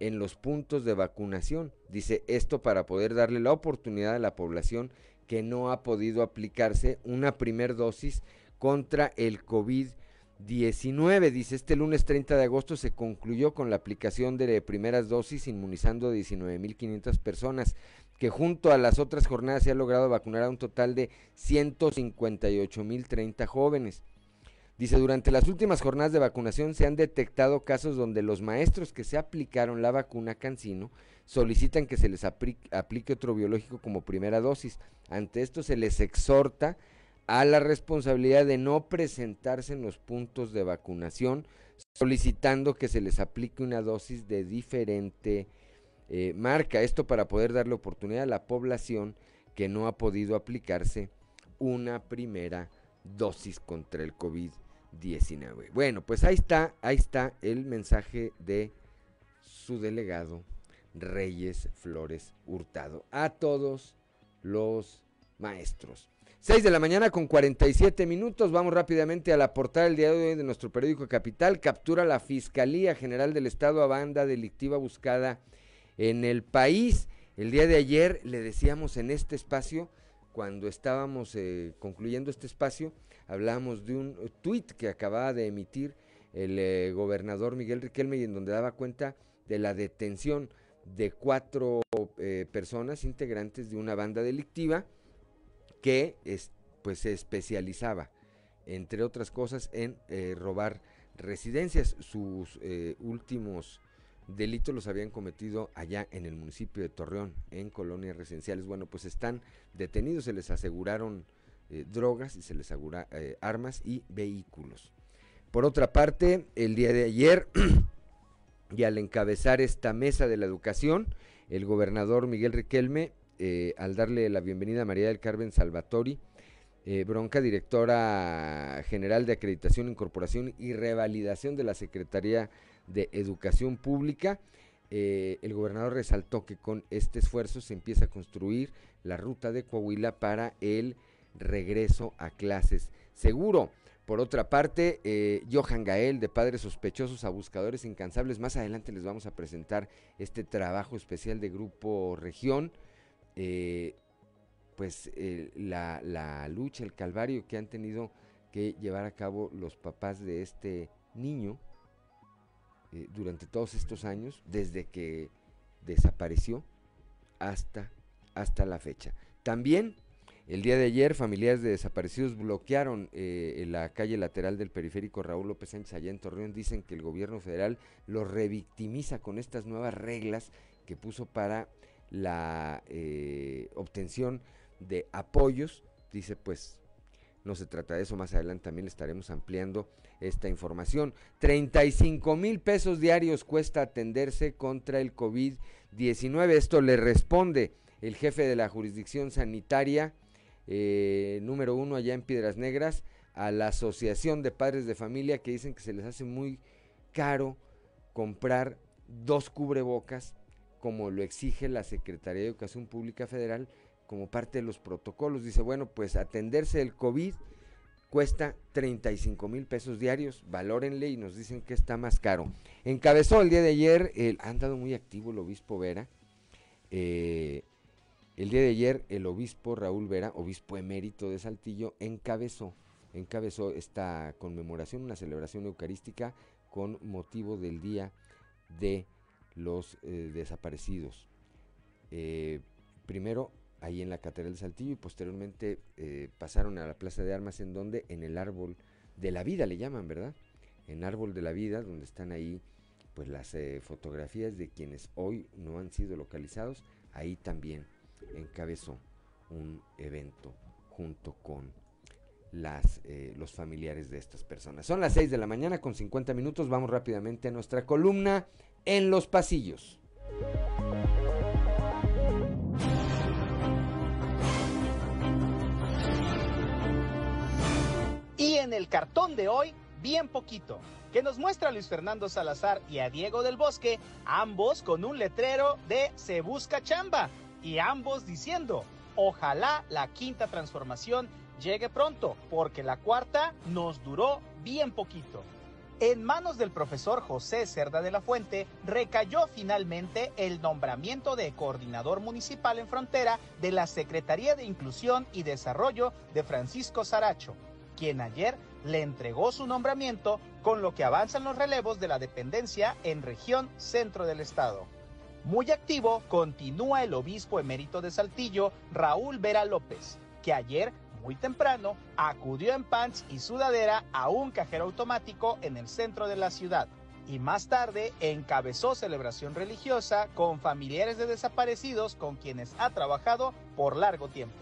en los puntos de vacunación. Dice esto para poder darle la oportunidad a la población que no ha podido aplicarse una primer dosis contra el COVID-19. Dice, este lunes 30 de agosto se concluyó con la aplicación de primeras dosis inmunizando a 19.500 personas, que junto a las otras jornadas se ha logrado vacunar a un total de 158.030 jóvenes. Dice, durante las últimas jornadas de vacunación se han detectado casos donde los maestros que se aplicaron la vacuna Cancino solicitan que se les aplique otro biológico como primera dosis. Ante esto se les exhorta a la responsabilidad de no presentarse en los puntos de vacunación solicitando que se les aplique una dosis de diferente eh, marca. Esto para poder darle oportunidad a la población que no ha podido aplicarse una primera dosis contra el COVID-19. Bueno, pues ahí está, ahí está el mensaje de su delegado Reyes Flores Hurtado. A todos los maestros. 6 de la mañana con 47 minutos. Vamos rápidamente a la portada del día de hoy de nuestro periódico Capital. Captura la Fiscalía General del Estado a banda delictiva buscada en el país. El día de ayer le decíamos en este espacio, cuando estábamos eh, concluyendo este espacio, hablamos de un tuit que acababa de emitir el eh, gobernador Miguel Riquelme y en donde daba cuenta de la detención de cuatro eh, personas integrantes de una banda delictiva que pues se especializaba, entre otras cosas, en eh, robar residencias. Sus eh, últimos delitos los habían cometido allá en el municipio de Torreón, en colonias residenciales. Bueno, pues están detenidos, se les aseguraron drogas y se les aseguraron armas y vehículos. Por otra parte, el día de ayer y al encabezar esta mesa de la educación, el gobernador Miguel Riquelme, eh, al darle la bienvenida a María del Carmen Salvatori, eh, Bronca, directora general de Acreditación, Incorporación y Revalidación de la Secretaría de Educación Pública, eh, el gobernador resaltó que con este esfuerzo se empieza a construir la ruta de Coahuila para el regreso a clases seguro. Por otra parte, eh, Johan Gael, de Padres Sospechosos a Buscadores Incansables, más adelante les vamos a presentar este trabajo especial de Grupo Región, eh, pues eh, la, la, lucha, el calvario que han tenido que llevar a cabo los papás de este niño durante todos estos años, desde que desapareció hasta, hasta la fecha. También el día de ayer, familiares de desaparecidos bloquearon eh, la calle lateral del periférico Raúl López Sánchez allá en Torreón. Dicen que el gobierno federal los revictimiza con estas nuevas reglas que puso para la eh, obtención de apoyos. Dice, pues no se trata de eso, más adelante también estaremos ampliando esta información. 35 mil pesos diarios cuesta atenderse contra el COVID-19. Esto le responde el jefe de la jurisdicción sanitaria eh, número uno allá en Piedras Negras, a la Asociación de Padres de Familia que dicen que se les hace muy caro comprar dos cubrebocas como lo exige la Secretaría de Educación Pública Federal como parte de los protocolos. Dice, bueno, pues atenderse el COVID cuesta 35 mil pesos diarios, valórenle y nos dicen que está más caro. Encabezó el día de ayer, el, ha andado muy activo el obispo Vera, eh, el día de ayer el obispo Raúl Vera, obispo emérito de Saltillo, encabezó encabezó esta conmemoración, una celebración eucarística con motivo del Día de los eh, Desaparecidos. Eh, primero ahí en la Catedral de Saltillo y posteriormente eh, pasaron a la Plaza de Armas en donde en el árbol de la vida le llaman, ¿verdad? En árbol de la vida donde están ahí pues las fotografías de quienes hoy no han sido localizados, ahí también encabezó un evento junto con las, los familiares de estas personas. Son las 6 de la mañana con 50 minutos. Vamos rápidamente a nuestra columna en los pasillos. Y en el cartón de hoy, bien poquito, que nos muestra a Luis Fernando Salazar y a Diego del Bosque, ambos con un letrero de Se busca chamba y ambos diciendo, ojalá la quinta transformación llegue pronto, porque la cuarta nos duró bien poquito. En manos del profesor José Cerda de la Fuente recayó finalmente el nombramiento de coordinador municipal en frontera de la Secretaría de Inclusión y Desarrollo de Francisco Saracho, quien ayer le entregó su nombramiento con lo que avanzan los relevos de la dependencia en región centro del estado. Muy activo continúa el obispo emérito de Saltillo, Raúl Vera López, que ayer muy temprano, acudió en pants y sudadera a un cajero automático en el centro de la ciudad y más tarde encabezó celebración religiosa con familiares de desaparecidos con quienes ha trabajado por largo tiempo.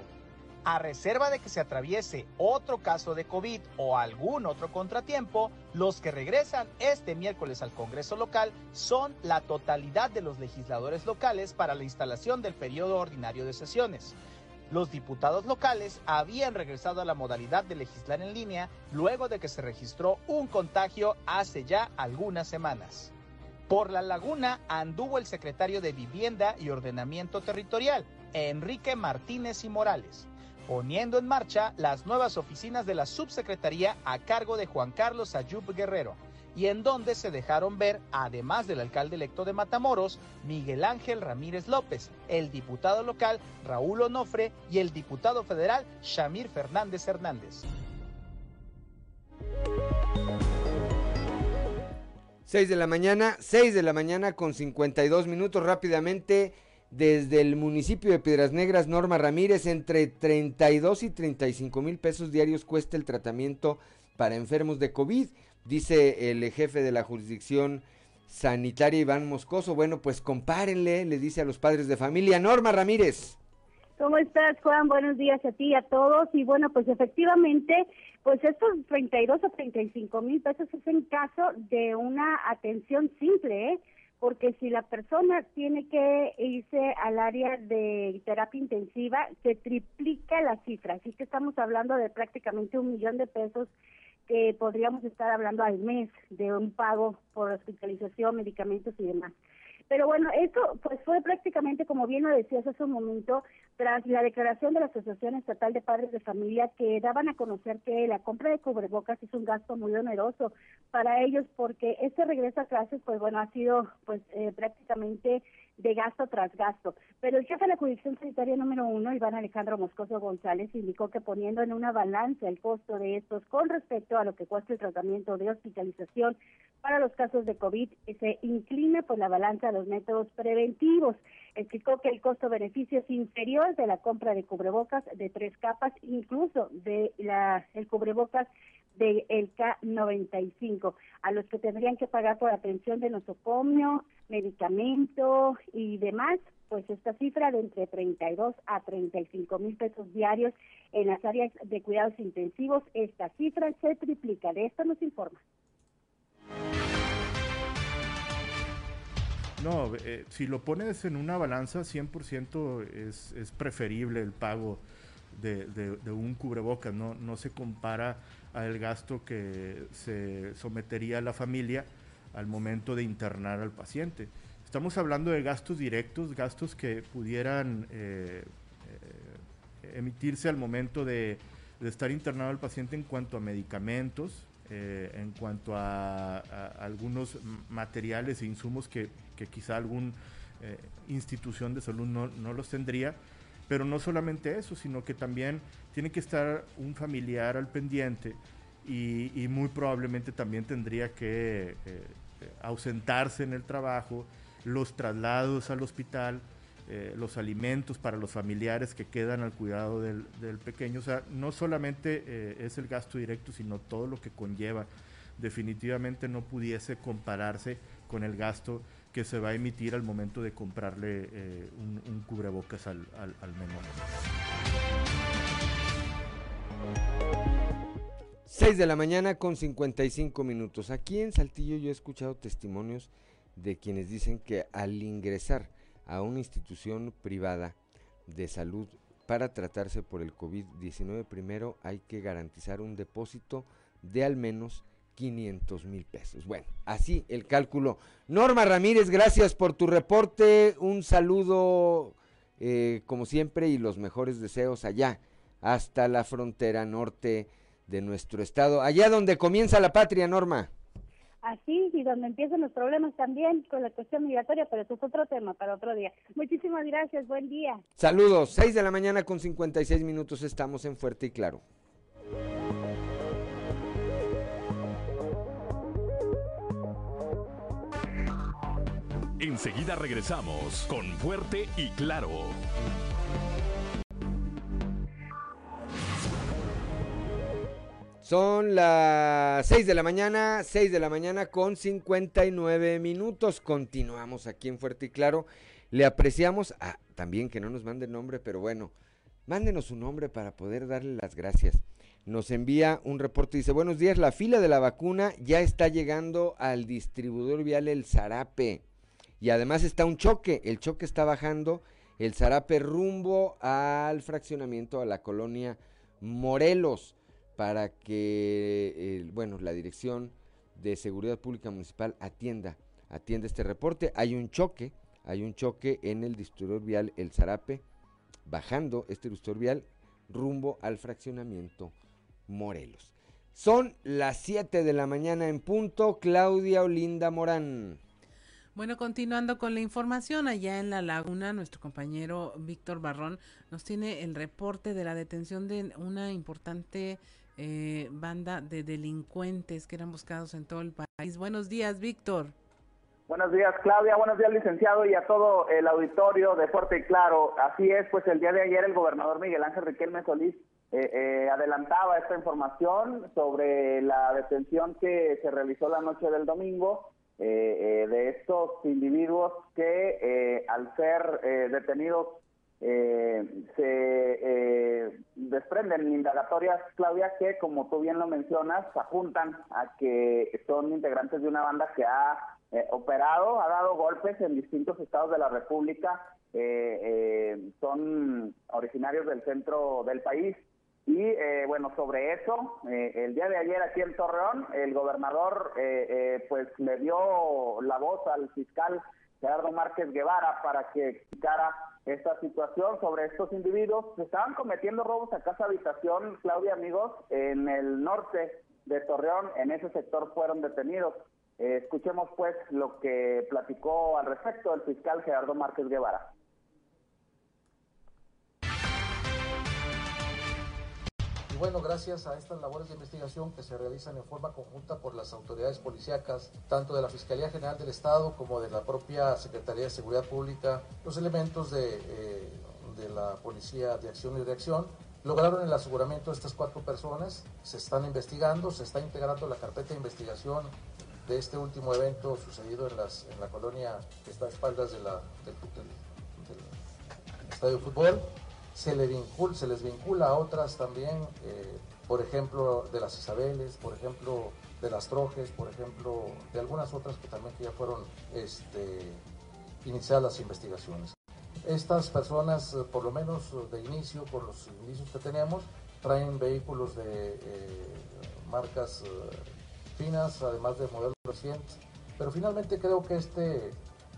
A reserva de que se atraviese otro caso de COVID o algún otro contratiempo, los que regresan este miércoles al Congreso local son la totalidad de los legisladores locales para la instalación del periodo ordinario de sesiones. Los diputados locales habían regresado a la modalidad de legislar en línea luego de que se registró un contagio hace ya algunas semanas. Por la laguna anduvo el secretario de Vivienda y Ordenamiento Territorial, Enrique Martínez y Morales, poniendo en marcha las nuevas oficinas de la subsecretaría a cargo de Juan Carlos Ayub Guerrero, y en donde se dejaron ver, además del alcalde electo de Matamoros, Miguel Ángel Ramírez López, el diputado local Raúl Onofre y el diputado federal Shamir Fernández Hernández. 6 de la mañana, 6 de la mañana con 52 minutos rápidamente desde el municipio de Piedras Negras, Norma Ramírez, entre 32 y 35 mil pesos diarios cuesta el tratamiento para enfermos de COVID dice el jefe de la jurisdicción sanitaria Iván Moscoso. Bueno, pues compárenle, le dice a los padres de familia. Norma Ramírez. ¿Cómo estás, Juan? Buenos días a ti y a todos. Y bueno, pues efectivamente, pues estos 32 o 35 mil pesos es en caso de una atención simple, ¿eh? Porque si la persona tiene que irse al área de terapia intensiva, se triplica la cifra. Así que estamos hablando de prácticamente un millón de pesos que podríamos estar hablando al mes de un pago por hospitalización, medicamentos y demás. Pero bueno, esto pues fue prácticamente, como bien lo decías hace un momento, tras la declaración de la Asociación Estatal de Padres de Familia que daban a conocer que la compra de cubrebocas es un gasto muy oneroso para ellos porque este regreso a clases, pues bueno, ha sido pues eh, prácticamente de gasto tras gasto. Pero el jefe de la jurisdicción sanitaria número uno, Iván Alejandro Moscoso González, indicó que poniendo en una balanza el costo de estos con respecto a lo que cuesta el tratamiento de hospitalización para los casos de COVID, se inclina por la balanza de los métodos preventivos. Explicó que el costo-beneficio es inferior de la compra de cubrebocas de tres capas, incluso de la, el cubrebocas del K95, a los que tendrían que pagar por atención de nosocomio, medicamento y demás, pues esta cifra de entre 32 a 35 mil pesos diarios en las áreas de cuidados intensivos, esta cifra se triplica. De esto nos informa. No, eh, si lo pones en una balanza, 100% es, es preferible el pago de, de, un cubrebocas, no, no se compara al gasto que se sometería a la familia al momento de internar al paciente. Estamos hablando de gastos directos, gastos que pudieran eh, eh, emitirse al momento de, estar internado al paciente en cuanto a medicamentos, eh, en cuanto a, algunos materiales e insumos que, quizá alguna institución de salud no los tendría Pero no solamente eso, sino que también tiene que estar un familiar al pendiente y, muy probablemente también tendría que eh, ausentarse en el trabajo, los traslados al hospital, eh, los alimentos para los familiares que quedan al cuidado del, pequeño. O sea, no solamente eh, es el gasto directo, sino todo lo que conlleva. Definitivamente no pudiese compararse con el gasto que se va a emitir al momento de comprarle un, cubrebocas al, al, menor. 6 de la mañana con 55 minutos. Aquí en Saltillo yo he escuchado testimonios de quienes dicen que al ingresar a una institución privada de salud para tratarse por el COVID-19, primero hay que garantizar un depósito de al menos 500 mil pesos. Bueno, así el cálculo. Norma Ramírez, gracias por tu reporte. Un saludo, eh, como siempre, y los mejores deseos allá, hasta la frontera norte de nuestro estado. Allá donde comienza la patria, Norma así y donde empiezan los problemas también con la cuestión migratoria, pero eso es otro tema para otro día. Muchísimas gracias, buen día. Saludos, 6 de la mañana con 56 minutos estamos en Fuerte y Claro. Enseguida regresamos con Fuerte y Claro. Son las 6 de la mañana, 6 de la mañana con 59 minutos. Continuamos aquí en Fuerte y Claro. Le apreciamos, ah, también que no nos mande nombre, pero bueno, mándenos su nombre para poder darle las gracias. Nos envía un reporte, dice, buenos días, la fila de la vacuna ya está llegando al distribuidor vial El Zarape. Y además está un choque, el choque está bajando el Zarape rumbo al fraccionamiento a la colonia Morelos para que, bueno, la Dirección de Seguridad Pública Municipal atienda, atienda este reporte. Hay un choque, hay un choque en el distribuidor vial El Zarape, bajando este distribuidor vial rumbo al fraccionamiento Morelos. Son las 7 de la mañana en punto. Claudia Olinda Morán. Bueno, continuando con la información, allá en la laguna, nuestro compañero Víctor Barrón nos tiene el reporte de la detención de una importante eh, banda de delincuentes que eran buscados en todo el país. Buenos días, Víctor. Buenos días, Claudia. Buenos días, licenciado, y a todo el auditorio de Fuerte y Claro. Así es, pues el día de ayer el gobernador Miguel Ángel Riquelme Solís eh, eh, adelantaba esta información sobre la detención que se realizó la noche del domingo de estos individuos que al ser detenidos eh, se eh, desprenden indagatorias, Claudia, que como tú bien lo mencionas, apuntan a que son integrantes de una banda que ha eh, operado, ha dado golpes en distintos estados de la República, eh, son originarios del centro del país. Y bueno, sobre eso, el día de ayer aquí en Torreón, el gobernador pues le dio la voz al fiscal Gerardo Márquez Guevara para que explicara esta situación sobre estos individuos. Se estaban cometiendo robos a casa habitación, Claudia, amigos, en el norte de Torreón, en ese sector fueron detenidos. Eh, escuchemos pues lo que platicó al respecto el fiscal Gerardo Márquez Guevara. Bueno, gracias a estas labores de investigación que se realizan en forma conjunta por las autoridades policíacas, tanto de la Fiscalía General del Estado como de la propia Secretaría de Seguridad Pública, los elementos de, eh, de la Policía de Acción y Reacción lograron el aseguramiento de estas cuatro personas, se están investigando, se está integrando la carpeta de investigación de este último evento sucedido en, las, en la colonia que está a espaldas del, del estadio de fútbol se, les vincula a otras también, eh, por ejemplo, de las Isabeles, por ejemplo, de las Trojes, por ejemplo, de algunas otras que también ya fueron este, iniciadas las investigaciones. Estas personas, eh, por lo menos de inicio, por los indicios que tenemos, traen vehículos de eh, marcas finas, además de modelos recientes. Pero finalmente creo que este,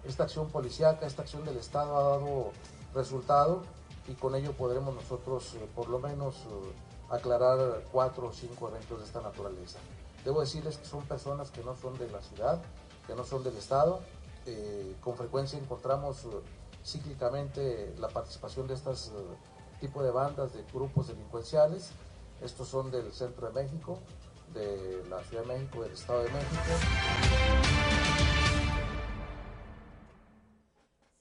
esta acción policíaca, esta acción del Estado ha dado resultado y con ello podremos nosotros eh, por lo menos eh, aclarar cuatro o cinco eventos de esta naturaleza. Debo decirles que son personas que no son de la ciudad, que no son del Estado. Eh, con frecuencia encontramos cíclicamente la participación de estos tipo de bandas, de grupos delincuenciales. Estos son del centro de México, de la Ciudad de México, del Estado de México.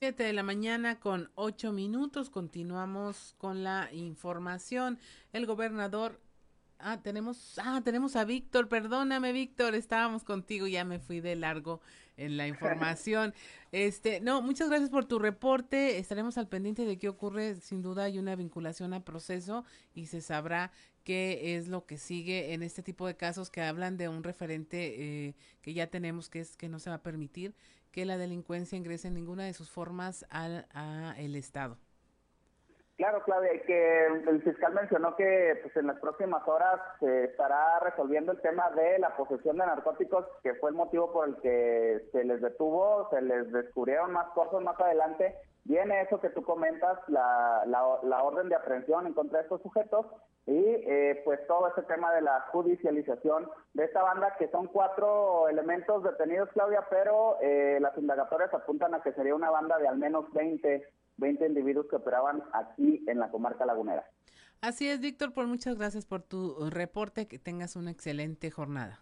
7 de la mañana con 8 minutos. Continuamos con la información. El gobernador. Ah, tenemos, ah, tenemos a Víctor. Perdóname, Víctor. Estábamos contigo. Ya me fui de largo en la información. Este, no, muchas gracias por tu reporte. Estaremos al pendiente de qué ocurre. Sin duda hay una vinculación a proceso y se sabrá qué es lo que sigue en este tipo de casos que hablan de un referente eh, que ya tenemos que es que no se va a permitir que la delincuencia ingrese en ninguna de sus formas al a el Estado. Claro, Claudia, que el fiscal mencionó que pues, en las próximas horas se estará resolviendo el tema de la posesión de narcóticos, que fue el motivo por el que se les detuvo, se les descubrieron más cosas más adelante. Viene eso que tú comentas, la, la, la orden de aprehensión en contra de estos sujetos y eh, pues todo ese tema de la judicialización de esta banda, que son cuatro elementos detenidos, Claudia, pero eh, las indagatorias apuntan a que sería una banda de al menos 20 20 individuos que operaban aquí en la comarca lagunera. Así es, Víctor, por muchas gracias por tu reporte, que tengas una excelente jornada.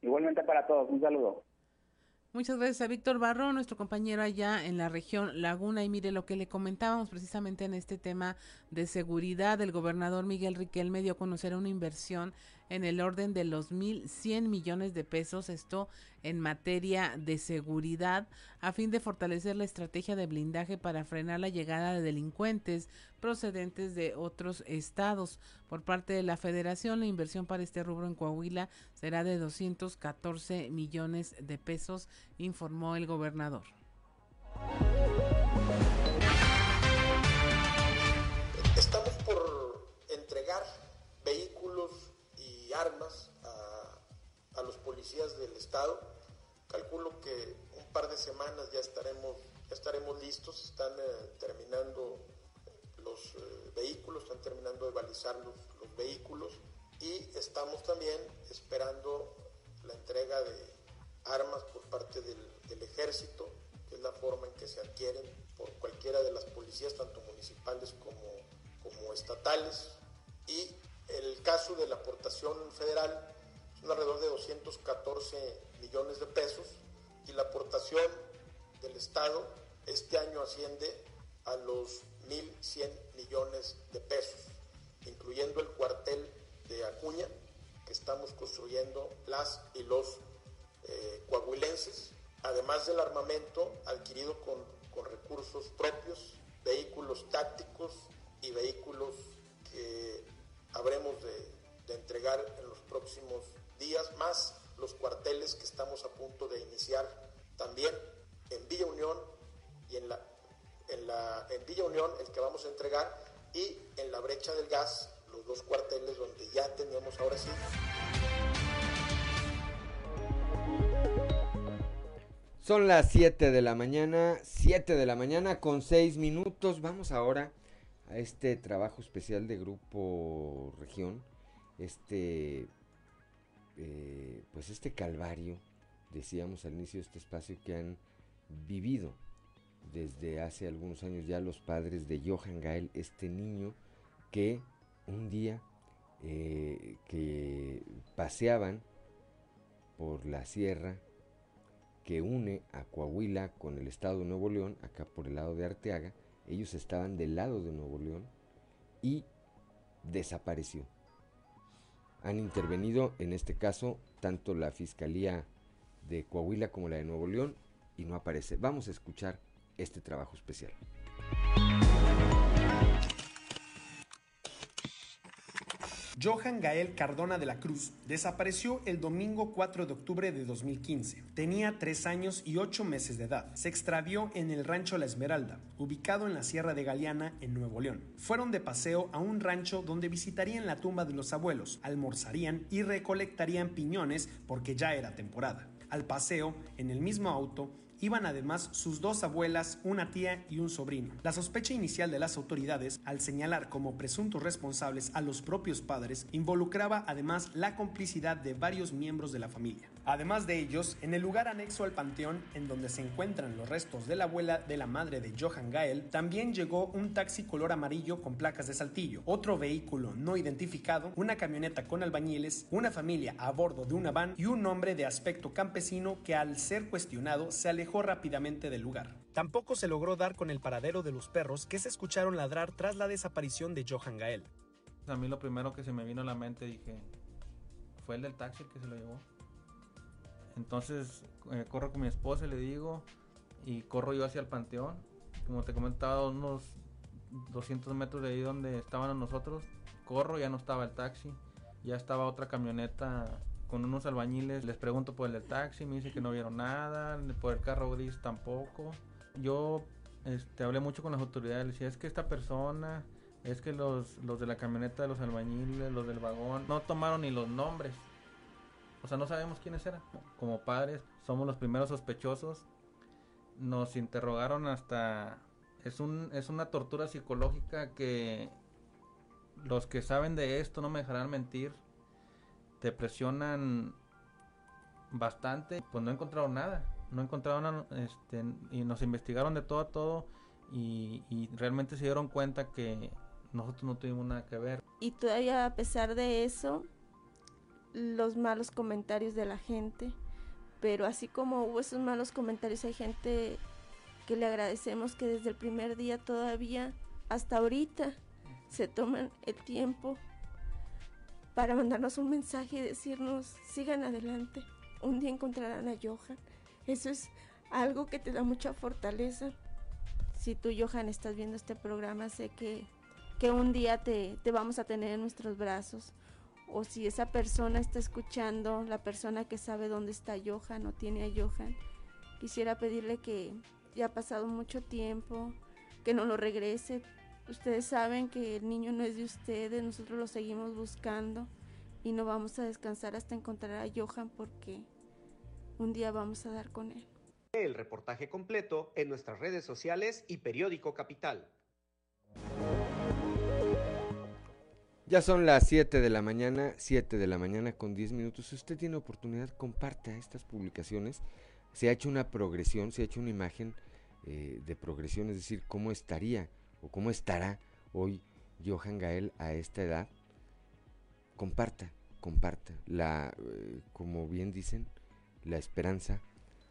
Igualmente para todos, un saludo. Muchas gracias a Víctor Barro, nuestro compañero allá en la región Laguna. Y mire lo que le comentábamos precisamente en este tema de seguridad. El gobernador Miguel Riquelme dio a conocer una inversión en el orden de los 1.100 millones de pesos, esto en materia de seguridad, a fin de fortalecer la estrategia de blindaje para frenar la llegada de delincuentes procedentes de otros estados. Por parte de la federación, la inversión para este rubro en Coahuila será de 214 millones de pesos, informó el gobernador. Policías del estado. Calculo que un par de semanas ya estaremos, ya estaremos listos, están eh, terminando los eh, vehículos, están terminando de balizar los, los vehículos. Y estamos también esperando la entrega de armas por parte del, del, ejército, que es la forma en que se adquieren por cualquiera de las policías, tanto municipales como, como estatales, y el caso de la aportación federal son alrededor de 214 millones de pesos y la aportación del Estado este año asciende a los 1.100 millones de pesos, incluyendo el cuartel de Acuña que estamos construyendo las y los eh, coahuilenses, además del armamento adquirido con, con recursos propios, vehículos tácticos y vehículos que habremos de, entregar en los próximos días, más los cuarteles que estamos a punto de iniciar también en Villa Unión y en la, en la en Villa Unión el que vamos a entregar y en la brecha del gas los dos cuarteles donde ya tenemos ahora sí. Son las 7 de la mañana, 7 de la mañana con 6 minutos. Vamos ahora a este trabajo especial de Grupo Región, este, eh, pues este calvario, decíamos al inicio de este espacio, que han vivido desde hace algunos años ya los padres de Johan Gael, este niño que un día eh, que paseaban por la sierra que une a Coahuila con el estado de Nuevo León, acá por el lado de Arteaga, ellos estaban del lado de Nuevo León y desapareció. Han intervenido en este caso tanto la Fiscalía de Coahuila como la de Nuevo León y no aparece. Vamos a escuchar este trabajo especial. Johan Gael Cardona de la Cruz desapareció el domingo 4 de octubre de 2015. Tenía 3 años y 8 meses de edad. Se extravió en el rancho La Esmeralda, ubicado en la Sierra de Galeana, en Nuevo León. Fueron de paseo a un rancho donde visitarían la tumba de los abuelos, almorzarían y recolectarían piñones porque ya era temporada. Al paseo, en el mismo auto, iban además sus dos abuelas, una tía y un sobrino. La sospecha inicial de las autoridades, al señalar como presuntos responsables a los propios padres, involucraba además la complicidad de varios miembros de la familia. Además de ellos, en el lugar anexo al panteón, en donde se encuentran los restos de la abuela de la madre de Johan Gael, también llegó un taxi color amarillo con placas de Saltillo, otro vehículo no identificado, una camioneta con albañiles, una familia a bordo de una van y un hombre de aspecto campesino que al ser cuestionado se alejó rápidamente del lugar. Tampoco se logró dar con el paradero de los perros que se escucharon ladrar tras la desaparición de Johan Gael. A mí lo primero que se me vino a la mente dije, fue el del taxi que se lo llevó. Entonces eh, corro con mi esposa le digo, y corro yo hacia el panteón. Como te comentaba, unos 200 metros de ahí donde estaban nosotros. Corro, ya no estaba el taxi, ya estaba otra camioneta con unos albañiles. Les pregunto por el taxi, me dice que no vieron nada, por el carro gris tampoco. Yo este, hablé mucho con las autoridades, le decía, es que esta persona, es que los, los de la camioneta los albañiles, los del vagón, no tomaron ni los nombres. O sea, no sabemos quiénes eran. Como padres, somos los primeros sospechosos. Nos interrogaron hasta... Es, un, es una tortura psicológica que los que saben de esto no me dejarán mentir. Te presionan bastante. Pues no encontraron nada. No encontraron este, y nos investigaron de todo a todo. Y, y realmente se dieron cuenta que nosotros no tuvimos nada que ver. Y todavía a pesar de eso, los malos comentarios de la gente, pero así como hubo esos malos comentarios, hay gente que le agradecemos que desde el primer día todavía hasta ahorita se toman el tiempo para mandarnos un mensaje y decirnos sigan adelante, un día encontrarán a Johan. Eso es algo que te da mucha fortaleza. Si tú, Johan, estás viendo este programa, sé que, que un día te, te vamos a tener en nuestros brazos o si esa persona está escuchando, la persona que sabe dónde está Johan o tiene a Johan, quisiera pedirle que ya ha pasado mucho tiempo, que no lo regrese. Ustedes saben que el niño no es de ustedes, nosotros lo seguimos buscando y no vamos a descansar hasta encontrar a Johan porque un día vamos a dar con él. El reportaje completo en nuestras redes sociales y periódico Capital. Ya son las 7 de la mañana, 7 de la mañana con 10 minutos. Si usted tiene oportunidad, comparta estas publicaciones. Se ha hecho una progresión, se ha hecho una imagen eh, de progresión, es decir, cómo estaría o cómo estará hoy Johan Gael a esta edad. Comparta, comparta. La, eh, como bien dicen, la esperanza,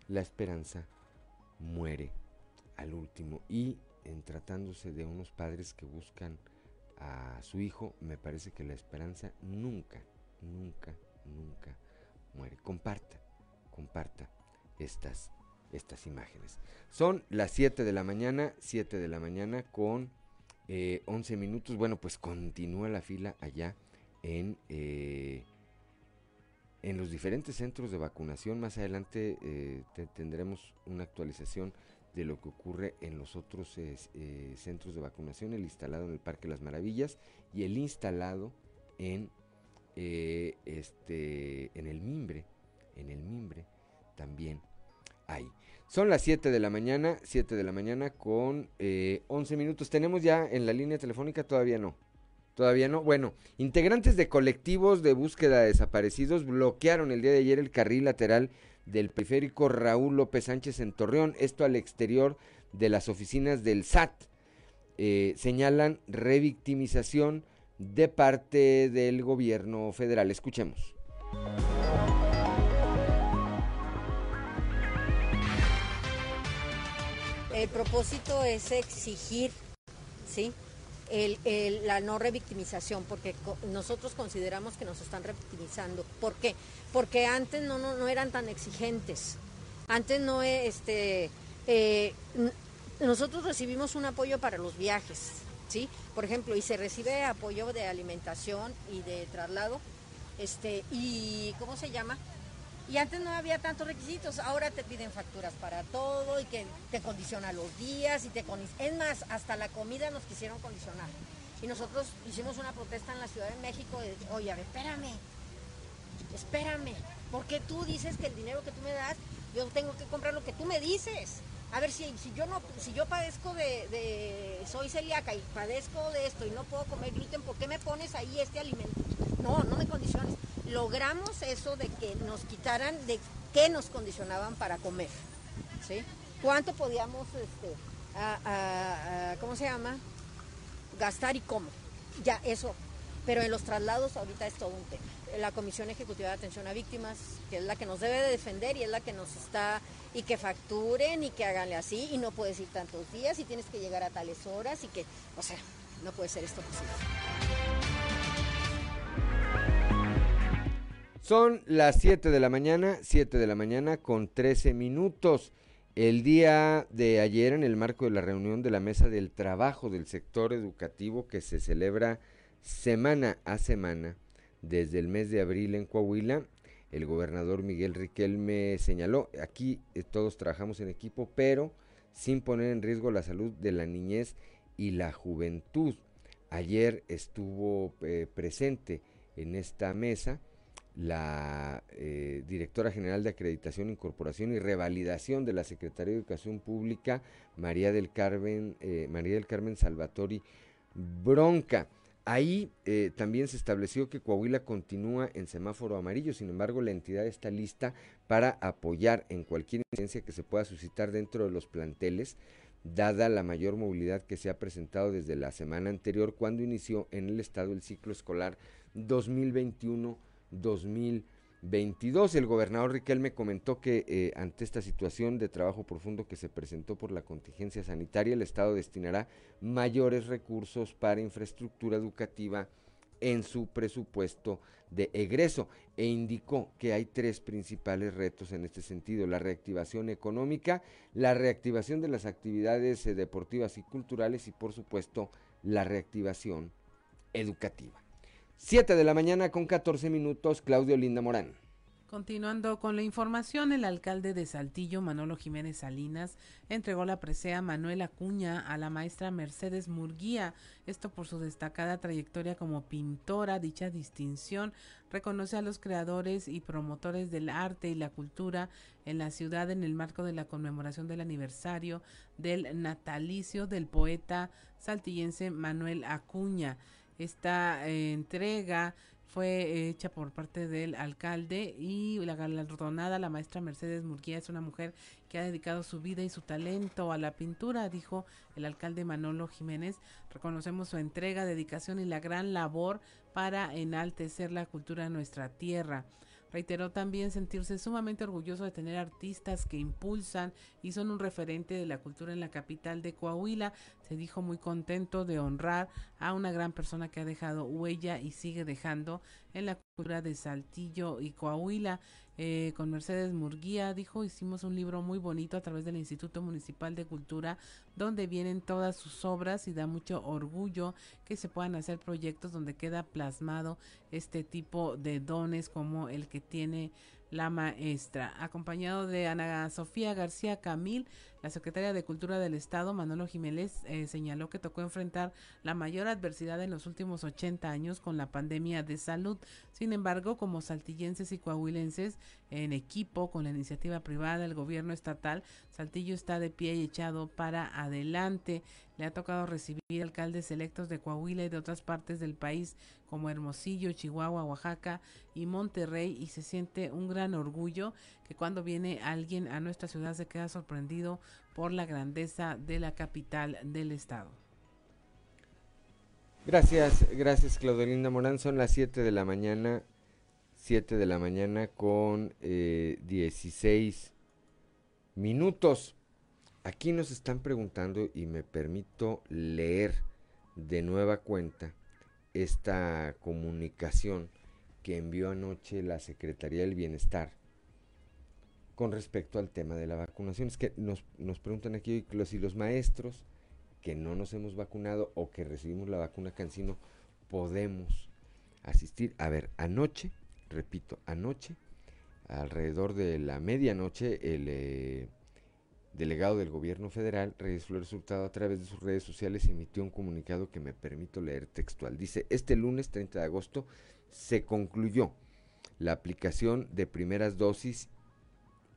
la esperanza muere al último. Y en tratándose de unos padres que buscan a su hijo, me parece que la esperanza nunca, nunca, nunca muere. Comparta, comparta estas, estas imágenes. Son las 7 de la mañana, 7 de la mañana con 11 eh, minutos. Bueno, pues continúa la fila allá en, eh, en los diferentes centros de vacunación. Más adelante eh, tendremos una actualización de lo que ocurre en los otros eh, centros de vacunación, el instalado en el Parque Las Maravillas y el instalado en, eh, este, en el Mimbre, en el Mimbre también hay. Son las 7 de la mañana, 7 de la mañana con 11 eh, minutos. ¿Tenemos ya en la línea telefónica? Todavía no. Todavía no. Bueno, integrantes de colectivos de búsqueda de desaparecidos bloquearon el día de ayer el carril lateral del periférico Raúl López Sánchez en Torreón, esto al exterior de las oficinas del SAT. Eh, señalan revictimización de parte del gobierno federal. Escuchemos. El propósito es exigir, ¿sí? El, la no revictimización, porque nosotros consideramos que nos están revictimizando. ¿Por qué? Porque antes no, no, no eran tan exigentes. Antes no, este, eh, nosotros recibimos un apoyo para los viajes, ¿sí? Por ejemplo, y se recibe apoyo de alimentación y de traslado, este, y ¿cómo se llama? Y antes no había tantos requisitos, ahora te piden facturas para todo y que te condiciona los días y te es más, hasta la comida nos quisieron condicionar. Y nosotros hicimos una protesta en la Ciudad de México de, oye, a ver, espérame, espérame, porque tú dices que el dinero que tú me das, yo tengo que comprar lo que tú me dices. A ver, si, si yo no, si yo padezco de, de, soy celíaca y padezco de esto y no puedo comer gluten, ¿por qué me pones ahí este alimento? No, no me condiciones logramos eso de que nos quitaran de qué nos condicionaban para comer, ¿sí? ¿Cuánto podíamos, este, ¿cómo se llama? Gastar y cómo. Ya, eso. Pero en los traslados ahorita es todo un tema. La Comisión Ejecutiva de Atención a Víctimas, que es la que nos debe de defender y es la que nos está, y que facturen y que háganle así, y no puedes ir tantos días y tienes que llegar a tales horas y que, o sea, no puede ser esto posible. Son las 7 de la mañana, 7 de la mañana con 13 minutos. El día de ayer, en el marco de la reunión de la Mesa del Trabajo del Sector Educativo que se celebra semana a semana desde el mes de abril en Coahuila, el gobernador Miguel Riquelme señaló, aquí eh, todos trabajamos en equipo, pero sin poner en riesgo la salud de la niñez y la juventud. Ayer estuvo eh, presente en esta mesa la eh, directora general de Acreditación, Incorporación y Revalidación de la Secretaría de Educación Pública, María del Carmen, eh, María del Carmen Salvatori Bronca. Ahí eh, también se estableció que Coahuila continúa en semáforo amarillo, sin embargo la entidad está lista para apoyar en cualquier incidencia que se pueda suscitar dentro de los planteles, dada la mayor movilidad que se ha presentado desde la semana anterior cuando inició en el estado el ciclo escolar 2021 2022. El gobernador Riquelme comentó que eh, ante esta situación de trabajo profundo que se presentó por la contingencia sanitaria, el Estado destinará mayores recursos para infraestructura educativa en su presupuesto de egreso e indicó que hay tres principales retos en este sentido, la reactivación económica, la reactivación de las actividades eh, deportivas y culturales y por supuesto la reactivación educativa. 7 de la mañana con 14 minutos, Claudio Linda Morán. Continuando con la información, el alcalde de Saltillo, Manolo Jiménez Salinas, entregó la presea Manuel Acuña a la maestra Mercedes Murguía, esto por su destacada trayectoria como pintora. Dicha distinción reconoce a los creadores y promotores del arte y la cultura en la ciudad en el marco de la conmemoración del aniversario del natalicio del poeta saltillense Manuel Acuña. Esta eh, entrega fue hecha por parte del alcalde y la galardonada, la maestra Mercedes Murguía, es una mujer que ha dedicado su vida y su talento a la pintura, dijo el alcalde Manolo Jiménez. Reconocemos su entrega, dedicación y la gran labor para enaltecer la cultura de nuestra tierra. Reiteró también sentirse sumamente orgulloso de tener artistas que impulsan y son un referente de la cultura en la capital de Coahuila. Se dijo muy contento de honrar a una gran persona que ha dejado huella y sigue dejando en la cultura de Saltillo y Coahuila. Eh, con Mercedes Murguía, dijo, hicimos un libro muy bonito a través del Instituto Municipal de Cultura, donde vienen todas sus obras y da mucho orgullo que se puedan hacer proyectos donde queda plasmado este tipo de dones como el que tiene la maestra. Acompañado de Ana Sofía García Camil, la secretaria de Cultura del Estado, Manolo Jiménez, eh, señaló que tocó enfrentar la mayor adversidad en los últimos 80 años con la pandemia de salud. Sin embargo, como saltillenses y coahuilenses, en equipo con la iniciativa privada, el gobierno estatal, Saltillo está de pie y echado para adelante. Le ha tocado recibir alcaldes electos de Coahuila y de otras partes del país como Hermosillo, Chihuahua, Oaxaca y Monterrey y se siente un gran orgullo cuando viene alguien a nuestra ciudad se queda sorprendido por la grandeza de la capital del estado. Gracias, gracias Claudelinda Morán. Son las 7 de la mañana, 7 de la mañana con eh, 16 minutos. Aquí nos están preguntando y me permito leer de nueva cuenta esta comunicación que envió anoche la Secretaría del Bienestar con respecto al tema de la vacunación. Es que nos, nos preguntan aquí si los maestros que no nos hemos vacunado o que recibimos la vacuna Cancino podemos asistir. A ver, anoche, repito, anoche, alrededor de la medianoche, el eh, delegado del gobierno federal, Reyes Flores resultado a través de sus redes sociales emitió un comunicado que me permito leer textual. Dice, este lunes 30 de agosto se concluyó la aplicación de primeras dosis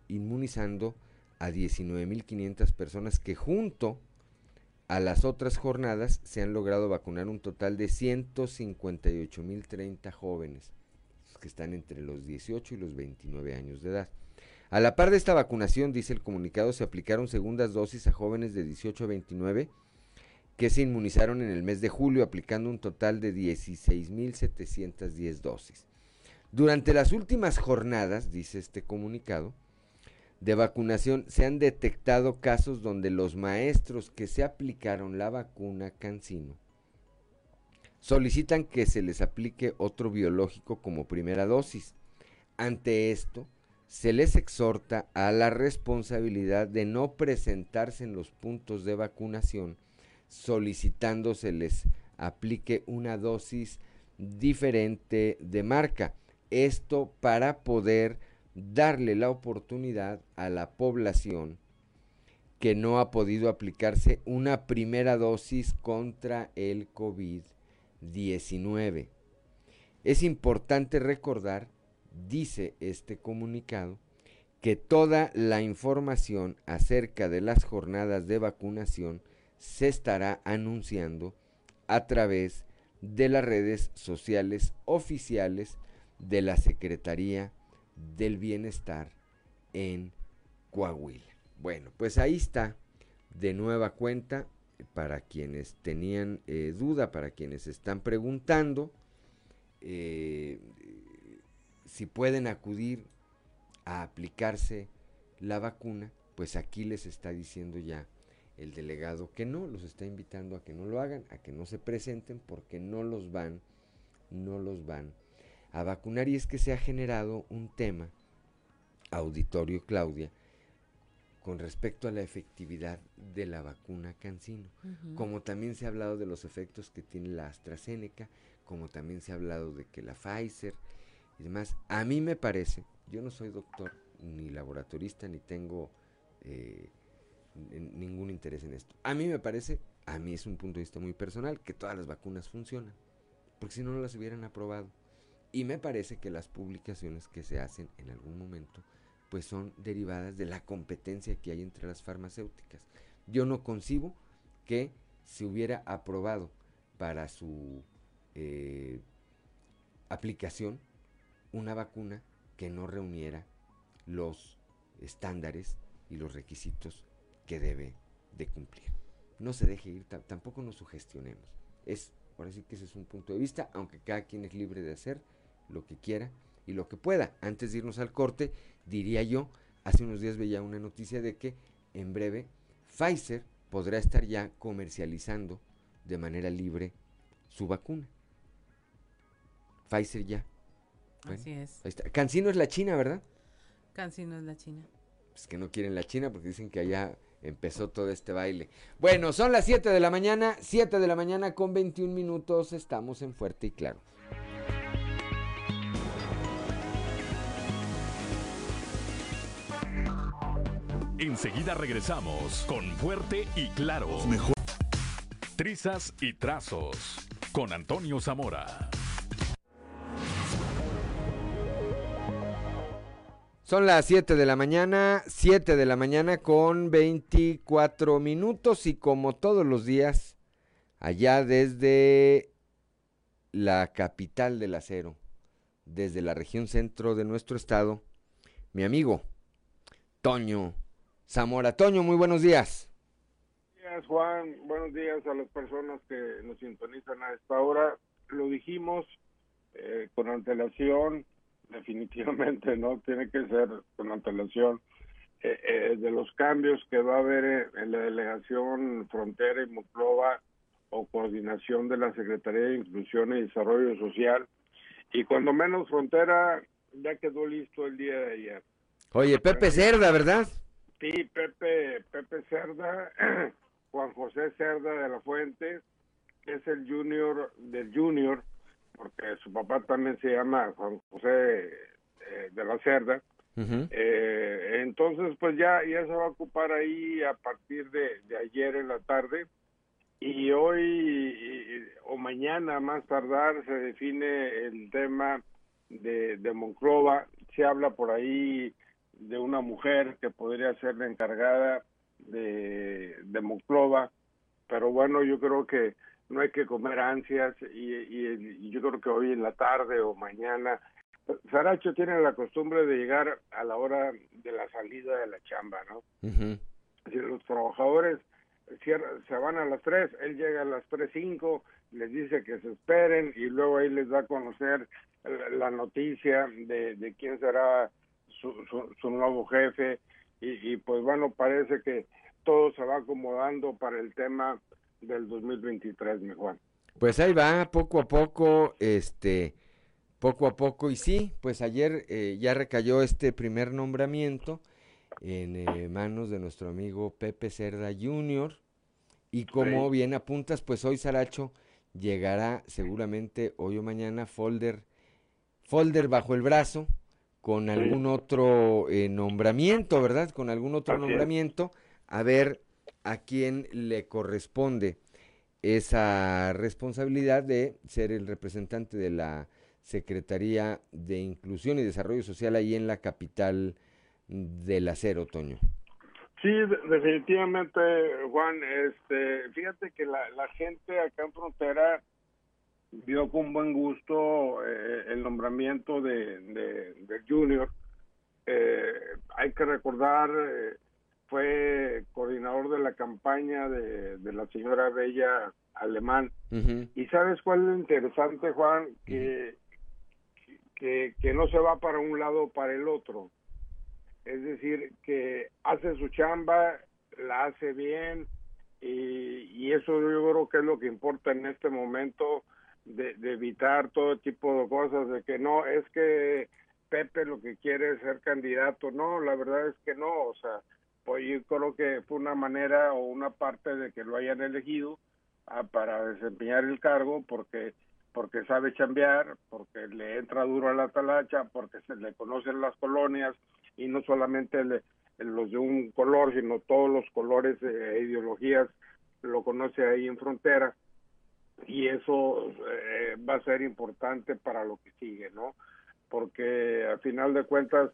inmunizando a 19.500 personas que junto a las otras jornadas se han logrado vacunar un total de 158.030 jóvenes. que están entre los 18 y los 29 años de edad. A la par de esta vacunación, dice el comunicado, se aplicaron segundas dosis a jóvenes de 18 a 29 que se inmunizaron en el mes de julio, aplicando un total de 16.710 dosis. Durante las últimas jornadas, dice este comunicado, de vacunación se han detectado casos donde los maestros que se aplicaron la vacuna Cancino solicitan que se les aplique otro biológico como primera dosis. Ante esto, se les exhorta a la responsabilidad de no presentarse en los puntos de vacunación solicitando se les aplique una dosis diferente de marca. Esto para poder darle la oportunidad a la población que no ha podido aplicarse una primera dosis contra el COVID-19. Es importante recordar, dice este comunicado, que toda la información acerca de las jornadas de vacunación se estará anunciando a través de las redes sociales oficiales de la Secretaría del Bienestar en Coahuila. Bueno, pues ahí está de nueva cuenta para quienes tenían eh, duda, para quienes están preguntando eh, si pueden acudir a aplicarse la vacuna, pues aquí les está diciendo ya el delegado que no, los está invitando a que no lo hagan, a que no se presenten porque no los van, no los van a vacunar y es que se ha generado un tema, auditorio Claudia, con respecto a la efectividad de la vacuna Cancino, como también se ha hablado de los efectos que tiene la AstraZeneca, como también se ha hablado de que la Pfizer y demás. A mí me parece, yo no soy doctor ni laboratorista ni tengo eh, ningún interés en esto. A mí me parece, a mí es un punto de vista muy personal, que todas las vacunas funcionan, porque si no, no las hubieran aprobado. Y me parece que las publicaciones que se hacen en algún momento pues son derivadas de la competencia que hay entre las farmacéuticas. Yo no concibo que se hubiera aprobado para su eh, aplicación una vacuna que no reuniera los estándares y los requisitos que debe de cumplir. No se deje ir, tampoco nos sugestionemos. Es, por sí que ese es un punto de vista, aunque cada quien es libre de hacer lo que quiera y lo que pueda. Antes de irnos al corte, diría yo, hace unos días veía una noticia de que en breve Pfizer podrá estar ya comercializando de manera libre su vacuna. Pfizer ya. Así es. Cancino es la China, ¿verdad? Cancino es la China. Pues que no quieren la China porque dicen que allá empezó todo este baile. Bueno, son las 7 de la mañana, 7 de la mañana con 21 minutos, estamos en Fuerte y Claro. Enseguida regresamos con Fuerte y Claro. Mejor. Trizas y trazos con Antonio Zamora. Son las 7 de la mañana, 7 de la mañana con 24 minutos y como todos los días, allá desde la capital del acero, desde la región centro de nuestro estado, mi amigo Toño Zamora. Toño, muy buenos días. Buenos días, Juan. Buenos días a las personas que nos sintonizan a esta hora. Lo dijimos eh, con antelación definitivamente no tiene que ser con antelación eh, eh, de los cambios que va a haber en la delegación frontera y Monclova o coordinación de la Secretaría de Inclusión y Desarrollo Social y cuando menos frontera ya quedó listo el día de ayer. Oye, Pepe Cerda, ¿verdad? Sí, Pepe, Pepe Cerda, Juan José Cerda de la Fuente, que es el junior del junior porque su papá también se llama Juan José eh, de la Cerda. eh, entonces, pues ya, ya se va a ocupar ahí a partir de, ayer en la tarde y hoy o mañana más tardar se define el tema de, de Monclova. Se habla por ahí de una mujer que podría ser la encargada de, de Monclova, pero bueno, yo creo que no hay que comer ansias y, yo creo que hoy en la tarde o mañana Saracho tiene la costumbre de llegar a la hora de la salida de la chamba, ¿no? Si los trabajadores se van a las 3, él llega a las 3.05, les dice que se esperen y luego ahí les da a conocer la noticia de, de quién será su, su, nuevo jefe y, y, pues bueno, parece que todo se va acomodando para el tema del 2023, mi Juan. Pues ahí va, poco a poco, este, poco a poco, y sí, pues ayer eh, ya recayó este primer nombramiento en eh, manos de nuestro amigo Pepe Cerda Jr., y como bien apuntas, pues hoy Saracho llegará seguramente hoy o mañana folder, folder bajo el brazo con algún otro eh, nombramiento, ¿verdad? Con algún otro nombramiento, a ver a quién le corresponde esa responsabilidad de ser el representante de la Secretaría de Inclusión y Desarrollo Social ahí en la capital del acero, Toño. Sí, definitivamente, Juan. Este, fíjate que la, la gente acá en Frontera vio con buen gusto eh, el nombramiento de, de, Junior. Eh, hay que recordar, eh, fue coordinador de la campaña de, de la señora Bella Alemán. Y sabes cuál es lo interesante, Juan, que, que, que no se va para un lado o para el otro es decir, que hace su chamba, la hace bien y, eso yo creo que es lo que importa en este momento de, evitar todo tipo de cosas, de que no, es que Pepe lo que quiere es ser candidato, no, la verdad es que no, o sea, pues yo creo que fue una manera o una parte de que lo hayan elegido ah, para desempeñar el cargo porque porque sabe chambear, porque le entra duro a la talacha, porque se le conocen las colonias, y no solamente los de un color, sino todos los colores e ideologías lo conoce ahí en frontera y eso eh, va a ser importante para lo que sigue, ¿no? Porque al final de cuentas,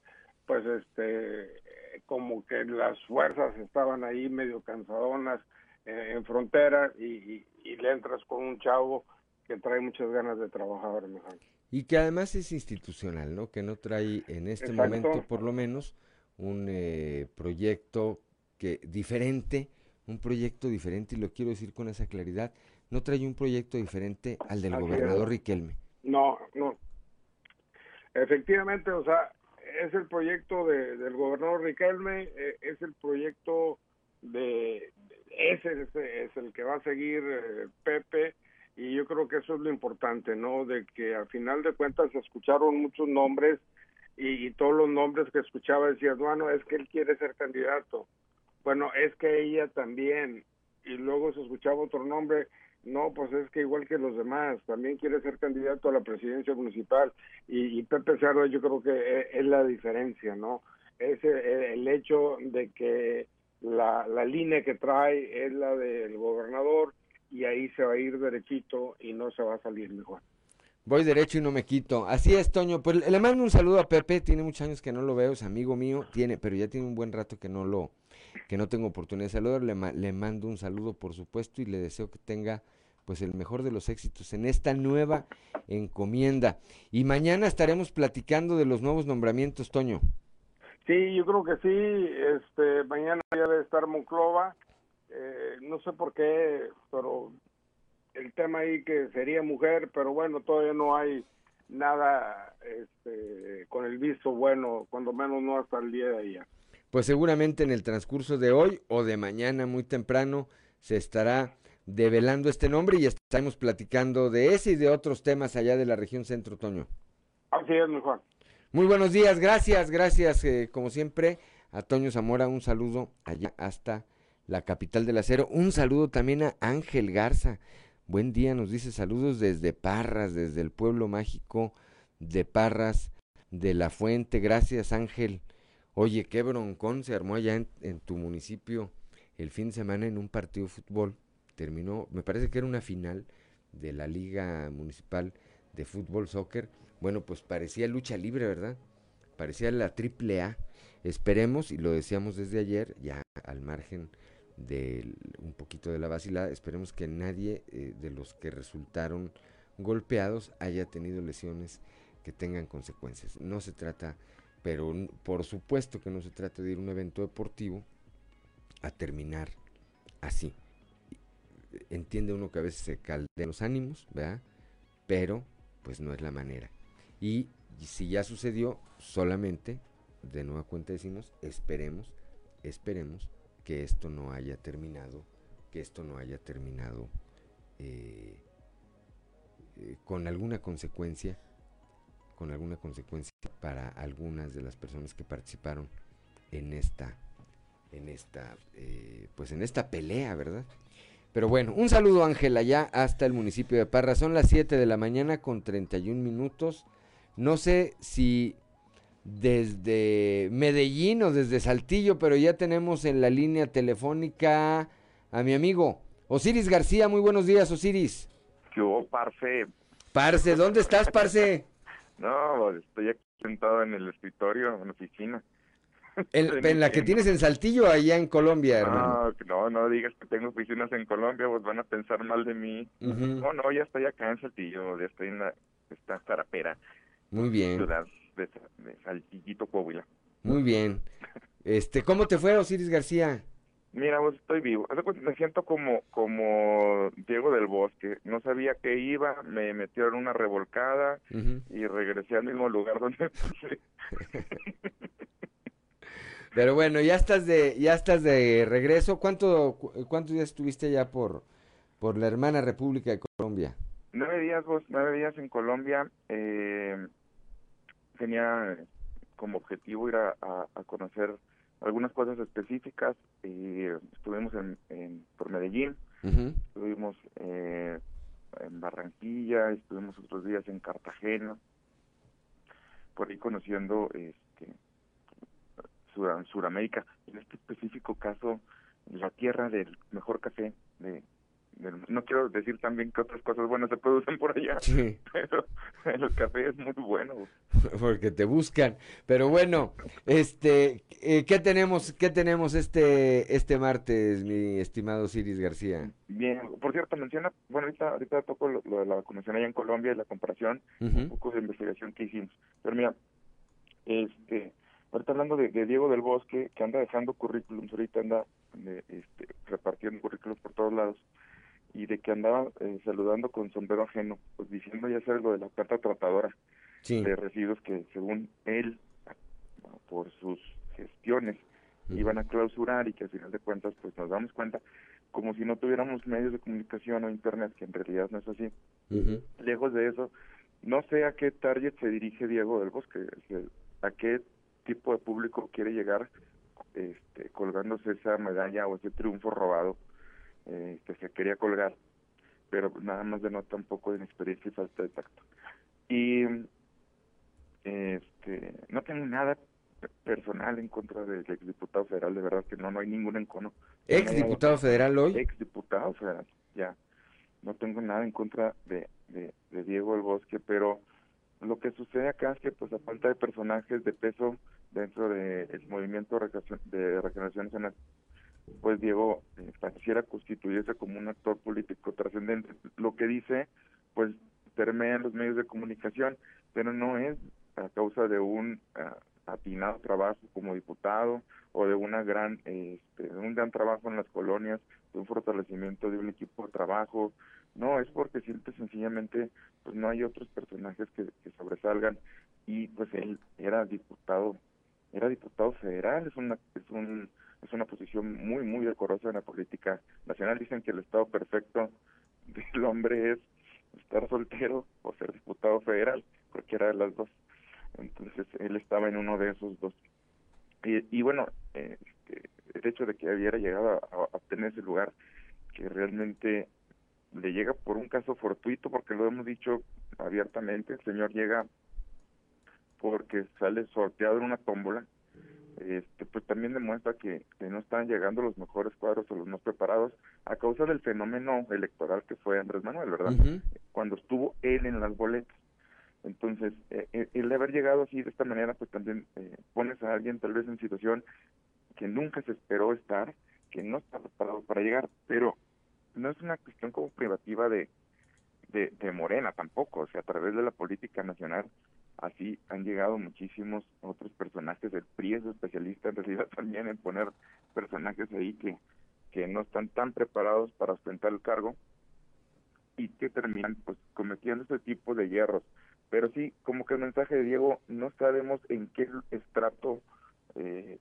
pues este, como que las fuerzas estaban ahí medio cansadonas eh, en frontera y, y, le entras con un chavo que trae muchas ganas de trabajar mejor. Y que además es institucional, ¿no? Que no trae en este momento, por lo menos, un eh, proyecto que diferente, un proyecto diferente, y lo quiero decir con esa claridad, no trae un proyecto diferente al del gobernador Riquelme. No, no. Efectivamente, o sea, es el proyecto de, del gobernador Riquelme, eh, es el proyecto de, ese, es el que va a seguir eh, Pepe, y yo creo que eso es lo importante, ¿no? De que al final de cuentas se escucharon muchos nombres y, todos los nombres que escuchaba decían, bueno, es que él quiere ser candidato. Bueno, es que ella también. Y luego se escuchaba otro nombre, no, pues es que igual que los demás, también quiere ser candidato a la presidencia municipal. Y, Pepe Cerdo yo creo que e, es, la diferencia, ¿no? Es el, hecho de que la, la línea que trae es la del gobernador y ahí se va a ir derechito y no se va a salir mejor. Voy derecho y no me quito. Así es, Toño. Pues le mando un saludo a Pepe. Tiene muchos años que no lo veo, es amigo mío. Tiene, pero ya tiene un buen rato que no lo, que no tengo oportunidad de saludar. Le, mando un saludo, por supuesto, y le deseo que tenga pues el mejor de los éxitos en esta nueva encomienda. Y mañana estaremos platicando de los nuevos nombramientos, Toño. Sí, yo creo que sí. Este, mañana ya debe estar Monclova eh, no sé por qué, pero el tema ahí que sería mujer, pero bueno, todavía no hay nada este, con el visto bueno, cuando menos no hasta el día de ayer. Pues seguramente en el transcurso de hoy o de mañana muy temprano se estará develando este nombre y estaremos platicando de ese y de otros temas allá de la región centro, Toño. Así es, mi Juan. Muy buenos días, gracias, gracias, eh, como siempre, a Toño Zamora, un saludo allá hasta la capital del acero. Un saludo también a Ángel Garza. Buen día, nos dice saludos desde Parras, desde el pueblo mágico de Parras de la Fuente. Gracias, Ángel. Oye, qué broncón se armó allá en, tu municipio el fin de semana en un partido de fútbol. Terminó, me parece que era una final de la Liga Municipal de Fútbol Soccer. Bueno, pues parecía lucha libre, ¿verdad? Parecía la triple A. Esperemos, y lo decíamos desde ayer, ya al margen de un poquito de la vacilada. Esperemos que nadie eh, de los que resultaron golpeados haya tenido lesiones que tengan consecuencias. No se trata, pero por supuesto que no se trata de ir un evento deportivo a terminar así. Entiende uno que a veces se caldean los ánimos, ¿verdad? Pero pues no es la manera. Y si ya sucedió, solamente, de nueva cuenta decimos, esperemos, esperemos que esto no haya terminado, que esto no haya terminado eh, eh, con alguna consecuencia, con alguna consecuencia para algunas de las personas que participaron en esta, en esta, eh, pues en esta pelea, ¿verdad? Pero bueno, un saludo Ángela ya hasta el municipio de Parra. Son las 7 de la mañana con 31 minutos. No sé si desde Medellín o desde Saltillo, pero ya tenemos en la línea telefónica a mi amigo Osiris García. Muy buenos días, Osiris. ¿Qué hubo, Parce? Parce, ¿dónde estás, Parce? no, estoy aquí sentado en el escritorio, en la oficina. ¿En, la que tienes en Saltillo allá en Colombia, hermano? No, no, digas que tengo oficinas en Colombia, pues van a pensar mal de mí. No, no, ya estoy acá en Saltillo, ya estoy en la esta zarapera. Muy bien. Ciudad de, Saltillito, Coahuila. Muy bien. Este, ¿cómo te fue, Osiris García? Mira, pues estoy vivo. Me siento como como Diego del Bosque. No sabía que iba, me metieron una revolcada y regresé al mismo lugar donde. Pero bueno, ya estás de ya estás de regreso. ¿Cuánto cuántos días estuviste ya por por la hermana República de Colombia? Nueve días, vos, nueve días en Colombia. Eh, tenía como objetivo ir a, conocer algunas cosas específicas. Y estuvimos en, por Medellín, estuvimos eh, en Barranquilla, estuvimos otros días en Cartagena, por ahí conociendo este, Suramérica, en este específico caso, la tierra del mejor café de, no quiero decir también que otras cosas buenas se producen por allá, pero el café es muy bueno. Porque te buscan. Pero bueno, este, eh, ¿qué tenemos, qué tenemos este, este martes, mi estimado Ciris García? Bien, por cierto, menciona, bueno, ahorita, ahorita toco lo, de la vacunación allá en Colombia y la comparación, un poco de investigación que hicimos. Pero mira, este, Ahorita hablando de, Diego del Bosque, que anda dejando currículums, ahorita anda este, repartiendo currículums por todos lados, y de que andaba eh, saludando con sombrero ajeno, pues diciendo ya sabes lo de la carta tratadora de residuos que según él, por sus gestiones, iban a clausurar y que al final de cuentas pues nos damos cuenta como si no tuviéramos medios de comunicación o internet, que en realidad no es así. Lejos de eso, no sé a qué target se dirige Diego del Bosque, a qué tipo de público quiere llegar este, colgándose esa medalla o ese triunfo robado eh, que se quería colgar, pero nada más denota un poco de inexperiencia y falta de tacto. Y este, no tengo nada personal en contra del exdiputado federal, de verdad que no, no hay ningún encono. ¿Exdiputado federal hoy? Exdiputado federal, ya. No tengo nada en contra de, de, de Diego El Bosque, pero lo que sucede acá es que pues a falta de personajes de peso dentro del movimiento de regeneración nacional, pues Diego eh, pareciera constituirse como un actor político trascendente. Lo que dice, pues permea en los medios de comunicación, pero no es a causa de un ah, atinado trabajo como diputado o de una gran este, un gran trabajo en las colonias, de un fortalecimiento de un equipo de trabajo, no, es porque siempre sencillamente pues no hay otros personajes que, sobresalgan y pues él era diputado, era diputado federal, es una es un es una posición muy muy decorosa en la política nacional. Dicen que el estado perfecto del hombre es estar soltero o ser diputado federal, cualquiera de las dos. Entonces él estaba en uno de esos dos. Y, y bueno, este, el hecho de que hubiera llegado a, a obtener ese lugar que realmente le llega por un caso fortuito, porque lo hemos dicho abiertamente, el señor llega porque sale sorteado en una tómbola, este, pues también demuestra que, no están llegando los mejores cuadros o los más preparados a causa del fenómeno electoral que fue Andrés Manuel, ¿verdad? Cuando estuvo él en las boletas. Entonces, eh, el de haber llegado así de esta manera, pues también eh, pones a alguien tal vez en situación que nunca se esperó estar, que no está preparado para llegar, pero no es una cuestión como privativa de, de, Morena tampoco, o sea, a través de la política nacional así han llegado muchísimos otros personajes. El PRI es especialista en realidad también en poner personajes ahí que, que no están tan preparados para ostentar el cargo y que terminan pues cometiendo ese tipo de hierros. Pero sí, como que el mensaje de Diego, no sabemos en qué estrato eh,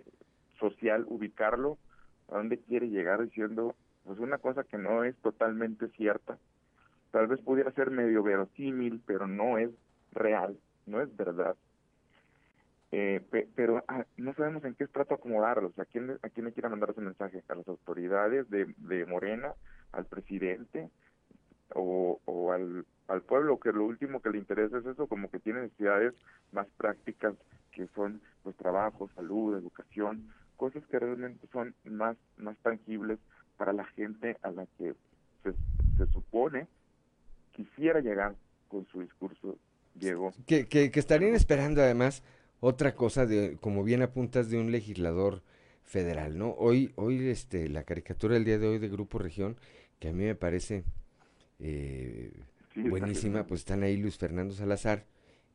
social ubicarlo, a dónde quiere llegar diciendo pues una cosa que no es totalmente cierta. Tal vez pudiera ser medio verosímil, pero no es real, no es verdad. Eh, pero ah, no sabemos en qué estrato acomodarlos, a quién, a quién le quiere mandar ese mensaje, a las autoridades de, de Morena, al presidente o, o al, al pueblo, que lo último que le interesa es eso, como que tiene necesidades más prácticas que son los trabajos, salud, educación, cosas que realmente son más, más tangibles para la gente a la que se, se supone quisiera llegar con su discurso, Diego. Que, que, que estarían esperando además otra cosa de, como bien apuntas, de un legislador federal, ¿no? Hoy, hoy este, la caricatura del día de hoy de Grupo Región, que a mí me parece eh, buenísima, pues están ahí Luis Fernando Salazar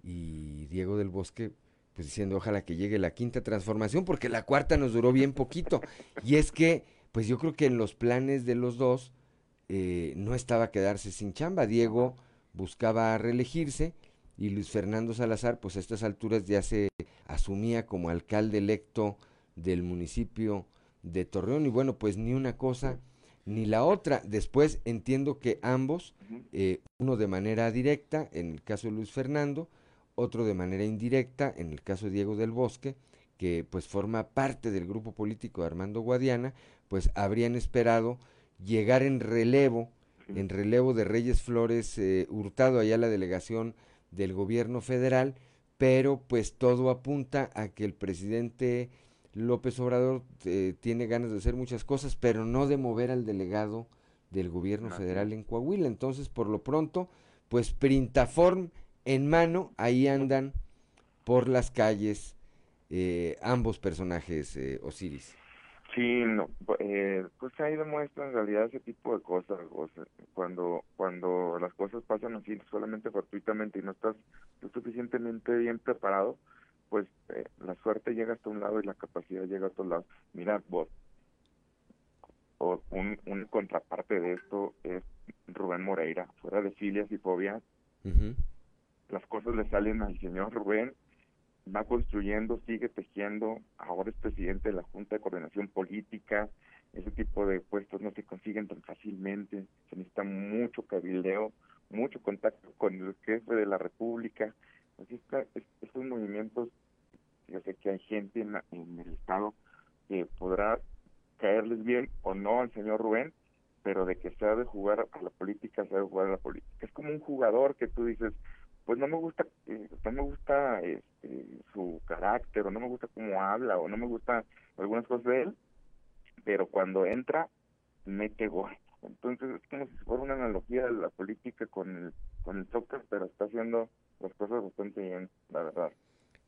y Diego del Bosque, pues diciendo ojalá que llegue la quinta transformación, porque la cuarta nos duró bien poquito. Y es que, pues yo creo que en los planes de los dos eh, no estaba quedarse sin chamba. Diego buscaba reelegirse y Luis Fernando Salazar, pues a estas alturas ya se asumía como alcalde electo del municipio de Torreón. Y bueno, pues ni una cosa ni la otra. Después entiendo que ambos, eh, uno de manera directa, en el caso de Luis Fernando, otro de manera indirecta, en el caso de Diego del Bosque, que pues forma parte del grupo político de Armando Guadiana, pues habrían esperado llegar en relevo, en relevo de Reyes Flores eh, Hurtado allá la delegación del gobierno federal, pero pues todo apunta a que el presidente López Obrador eh, tiene ganas de hacer muchas cosas, pero no de mover al delegado del gobierno federal en Coahuila. Entonces, por lo pronto, pues Printaform en mano, ahí andan por las calles eh, ambos personajes, eh, Osiris. Sí, no, eh, pues ahí demuestra en realidad ese tipo de cosas, cuando cuando las cosas pasan así solamente fortuitamente y no estás lo suficientemente bien preparado, pues eh, la suerte llega hasta un lado y la capacidad llega a otro lado. Mira, vos, o un, un contraparte de esto es Rubén Moreira, fuera de filias y fobias, las cosas le salen al señor Rubén va construyendo, sigue tejiendo, ahora es presidente de la Junta de Coordinación Política, ese tipo de puestos no se consiguen tan fácilmente, se necesita mucho cabildeo, mucho contacto con el jefe de la República, así está, estos movimientos, yo sé que hay gente en, en el Estado que podrá caerles bien o no al señor Rubén, pero de que sabe jugar a la política, sabe jugar a la política. Es como un jugador que tú dices, pues no me gusta eh, no me gusta este, su carácter o no me gusta cómo habla o no me gusta algunas cosas de él pero cuando entra mete gol entonces es como si fuera una analogía de la política con el con el soccer pero está haciendo las cosas bastante bien la verdad.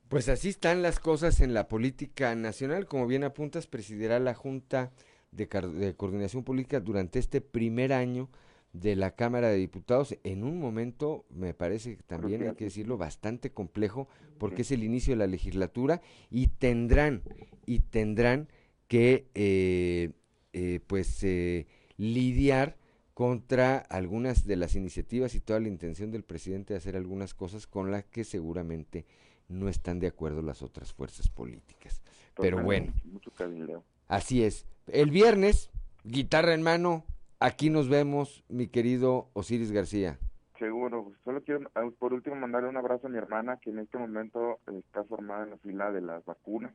Pues así están las cosas en la política nacional. Como bien apuntas presidirá la junta de, de coordinación política durante este primer año de la Cámara de Diputados en un momento, me parece que también hay que decirlo, bastante complejo, porque es el inicio de la legislatura y tendrán, y tendrán que eh, eh, pues eh, lidiar contra algunas de las iniciativas y toda la intención del presidente de hacer algunas cosas con las que seguramente no están de acuerdo las otras fuerzas políticas. Pero bueno, así es. El viernes, guitarra en mano, Aquí nos vemos, mi querido Osiris García. Seguro, solo quiero ah, por último mandarle un abrazo a mi hermana que en este momento está formada en la fila de las vacunas.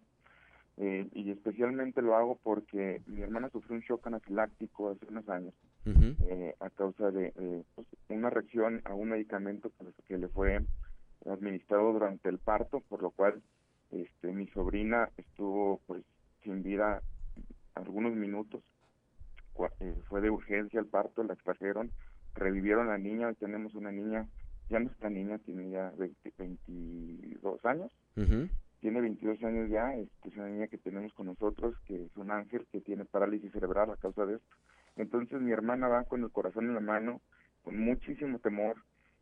Eh, y especialmente lo hago porque mi hermana sufrió un shock anafiláctico hace unos años eh, a causa de pues, una reacción a un medicamento que, le fue administrado durante el parto, por lo cual este, mi sobrina estuvo pues sin vida algunos minutos eh, fue de urgencia el parto, la extrajeron, revivieron a la niña, hoy tenemos una niña, ya nuestra niña tiene ya 22 años, tiene 22 años ya, es, una niña que tenemos con nosotros, que es un ángel que tiene parálisis cerebral a causa de esto. Entonces mi hermana va con el corazón en la mano, con muchísimo temor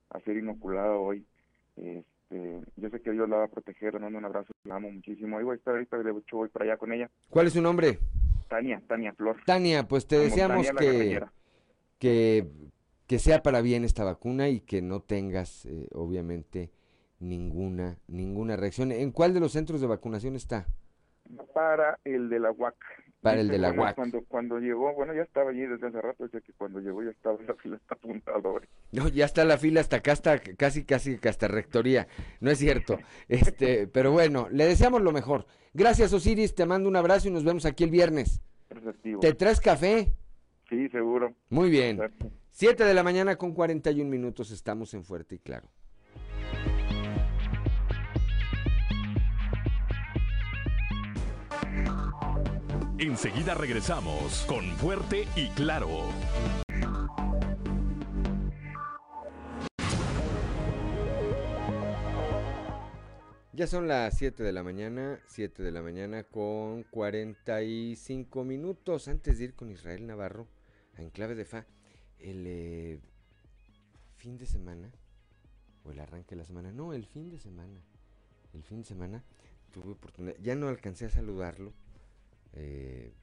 a ser inoculada hoy. Este, este, yo sé que Dios la va a proteger, le mando un abrazo, la amo muchísimo. Y voy a estar ahorita, de hecho voy para allá con ella. ¿Cuál es su nombre? Tania, Tania Flor. Tania, pues te Como deseamos que, que, que sea para bien esta vacuna y que no tengas, eh, obviamente, ninguna, ninguna reacción. ¿En cuál de los centros de vacunación está? Para el de la UAC. Para el de la UAC. Cuando, cuando llegó, bueno, ya estaba allí desde hace rato, dice que cuando llegó ya estaba la fila hasta apuntadores. No, ya está la fila hasta acá, hasta casi, casi hasta rectoría. No es cierto. Este, pero bueno, le deseamos lo mejor. Gracias, Osiris. Te mando un abrazo y nos vemos aquí el viernes. ¿Te traes café? Sí, seguro. Muy bien. Siete de la mañana con 41 minutos. Estamos en Fuerte y Claro. Enseguida regresamos con Fuerte y Claro. Ya son las 7 de la mañana, 7 de la mañana con 45 minutos. Antes de ir con Israel Navarro a Enclave de Fa, el eh, fin de semana, o el arranque de la semana, no, el fin de semana, el fin de semana tuve oportunidad, ya no alcancé a saludarlo, eh,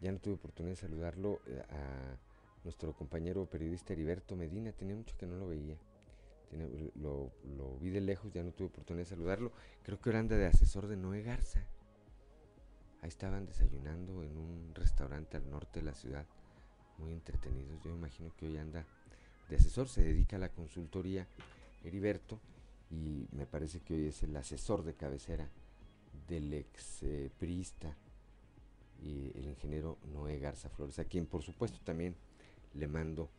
ya no tuve oportunidad de saludarlo eh, a nuestro compañero periodista Heriberto Medina, tenía mucho que no lo veía. Lo, vi de lejos, ya no tuve oportunidad de saludarlo. Creo que ahora anda de asesor de Noé Garza. Ahí estaban desayunando en un restaurante al norte de la ciudad, muy entretenidos. Yo imagino que hoy anda de asesor, se dedica a la consultoría Heriberto y me parece que hoy es el asesor de cabecera del ex eh, y el ingeniero Noé Garza Flores, a quien por supuesto también le mando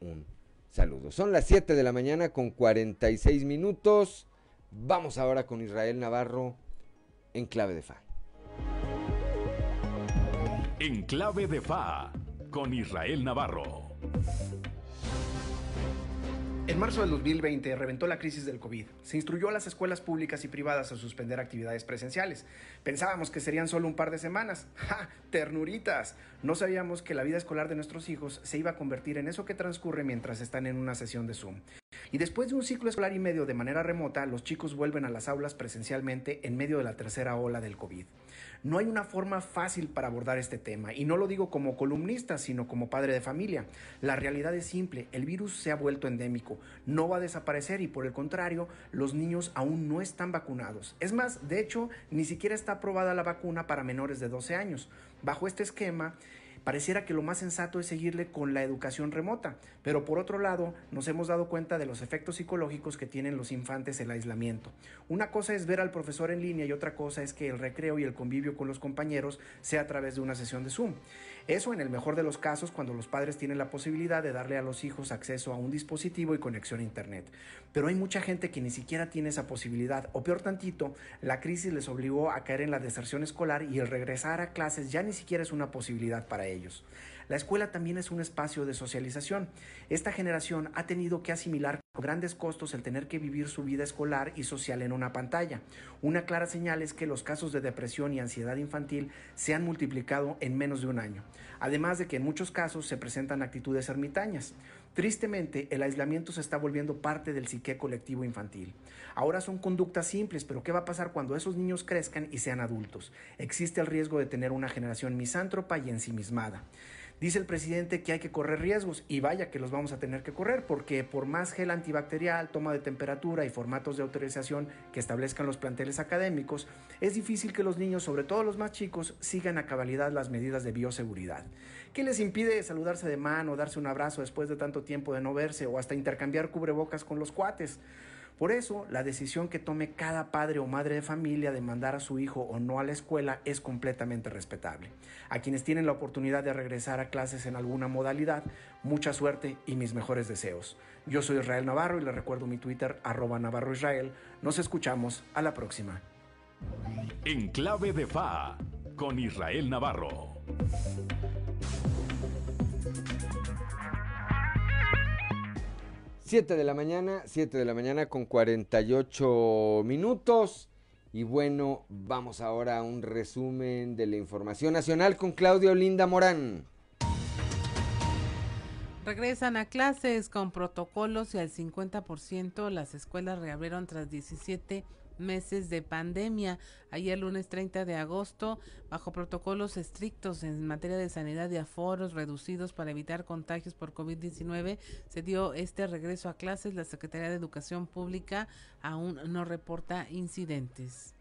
un saludo. Son las 7 de la mañana con 46 minutos. Vamos ahora con Israel Navarro en clave de fa. En clave de Fa con Israel Navarro. En marzo del 2020 reventó la crisis del COVID. Se instruyó a las escuelas públicas y privadas a suspender actividades presenciales. Pensábamos que serían solo un par de semanas. ¡Ja! ¡Ternuritas! No sabíamos que la vida escolar de nuestros hijos se iba a convertir en eso que transcurre mientras están en una sesión de Zoom. Y después de un ciclo escolar y medio de manera remota, los chicos vuelven a las aulas presencialmente en medio de la tercera ola del COVID. No hay una forma fácil para abordar este tema, y no lo digo como columnista, sino como padre de familia. La realidad es simple, el virus se ha vuelto endémico, no va a desaparecer y por el contrario, los niños aún no están vacunados. Es más, de hecho, ni siquiera está aprobada la vacuna para menores de 12 años. Bajo este esquema, Pareciera que lo más sensato es seguirle con la educación remota, pero por otro lado nos hemos dado cuenta de los efectos psicológicos que tienen los infantes el aislamiento. Una cosa es ver al profesor en línea y otra cosa es que el recreo y el convivio con los compañeros sea a través de una sesión de Zoom. Eso en el mejor de los casos cuando los padres tienen la posibilidad de darle a los hijos acceso a un dispositivo y conexión a Internet. Pero hay mucha gente que ni siquiera tiene esa posibilidad, o peor tantito, la crisis les obligó a caer en la deserción escolar y el regresar a clases ya ni siquiera es una posibilidad para ellos. La escuela también es un espacio de socialización. Esta generación ha tenido que asimilar grandes costos el tener que vivir su vida escolar y social en una pantalla. Una clara señal es que los casos de depresión y ansiedad infantil se han multiplicado en menos de un año, además de que en muchos casos se presentan actitudes ermitañas. Tristemente, el aislamiento se está volviendo parte del psique colectivo infantil. Ahora son conductas simples, pero ¿qué va a pasar cuando esos niños crezcan y sean adultos? Existe el riesgo de tener una generación misántropa y ensimismada. Dice el presidente que hay que correr riesgos y vaya que los vamos a tener que correr porque por más gel antibacterial, toma de temperatura y formatos de autorización que establezcan los planteles académicos, es difícil que los niños, sobre todo los más chicos, sigan a cabalidad las medidas de bioseguridad. ¿Qué les impide saludarse de mano, darse un abrazo después de tanto tiempo de no verse o hasta intercambiar cubrebocas con los cuates? Por eso, la decisión que tome cada padre o madre de familia de mandar a su hijo o no a la escuela es completamente respetable. A quienes tienen la oportunidad de regresar a clases en alguna modalidad, mucha suerte y mis mejores deseos. Yo soy Israel Navarro y les recuerdo mi Twitter arroba Navarro Israel. Nos escuchamos a la próxima. En clave de Fa con Israel Navarro. Siete de la mañana, 7 de la mañana con 48 minutos. Y bueno, vamos ahora a un resumen de la información nacional con Claudia Olinda Morán. Regresan a clases con protocolos y al 50% las escuelas reabrieron tras 17 meses de pandemia. Ayer lunes 30 de agosto, bajo protocolos estrictos en materia de sanidad y aforos reducidos para evitar contagios por COVID-19, se dio este regreso a clases. La Secretaría de Educación Pública aún no reporta incidentes.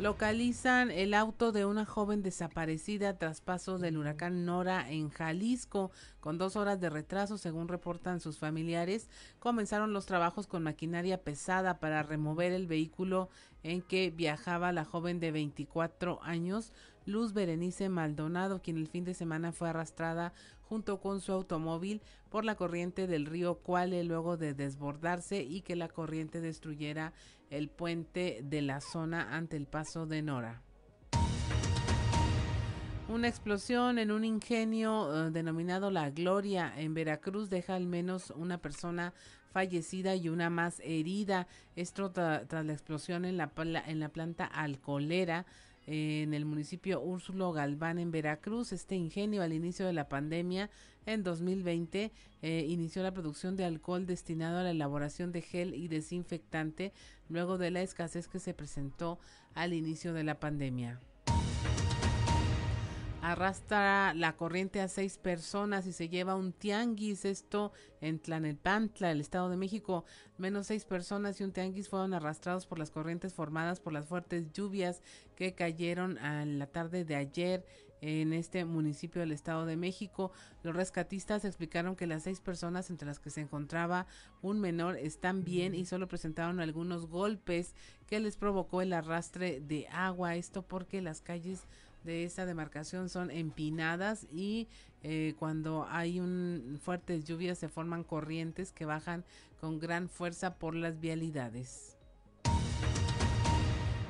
Localizan el auto de una joven desaparecida tras paso del huracán Nora en Jalisco. Con dos horas de retraso, según reportan sus familiares, comenzaron los trabajos con maquinaria pesada para remover el vehículo en que viajaba la joven de 24 años, Luz Berenice Maldonado, quien el fin de semana fue arrastrada junto con su automóvil por la corriente del río Cuale luego de desbordarse y que la corriente destruyera el puente de la zona ante el paso de Nora. Una explosión en un ingenio eh, denominado La Gloria en Veracruz deja al menos una persona fallecida y una más herida. Esto tras la explosión en la, en la planta alcoholera en el municipio Úrsulo Galván en Veracruz. Este ingenio al inicio de la pandemia en 2020 eh, inició la producción de alcohol destinado a la elaboración de gel y desinfectante luego de la escasez que se presentó al inicio de la pandemia. Arrastra la corriente a seis personas y se lleva un tianguis, esto en Tlanepantla, el Estado de México. Menos seis personas y un tianguis fueron arrastrados por las corrientes formadas por las fuertes lluvias que cayeron a la tarde de ayer en este municipio del Estado de México. Los rescatistas explicaron que las seis personas entre las que se encontraba un menor están bien y solo presentaron algunos golpes que les provocó el arrastre de agua. Esto porque las calles de esa demarcación son empinadas y eh, cuando hay un fuertes lluvias se forman corrientes que bajan con gran fuerza por las vialidades.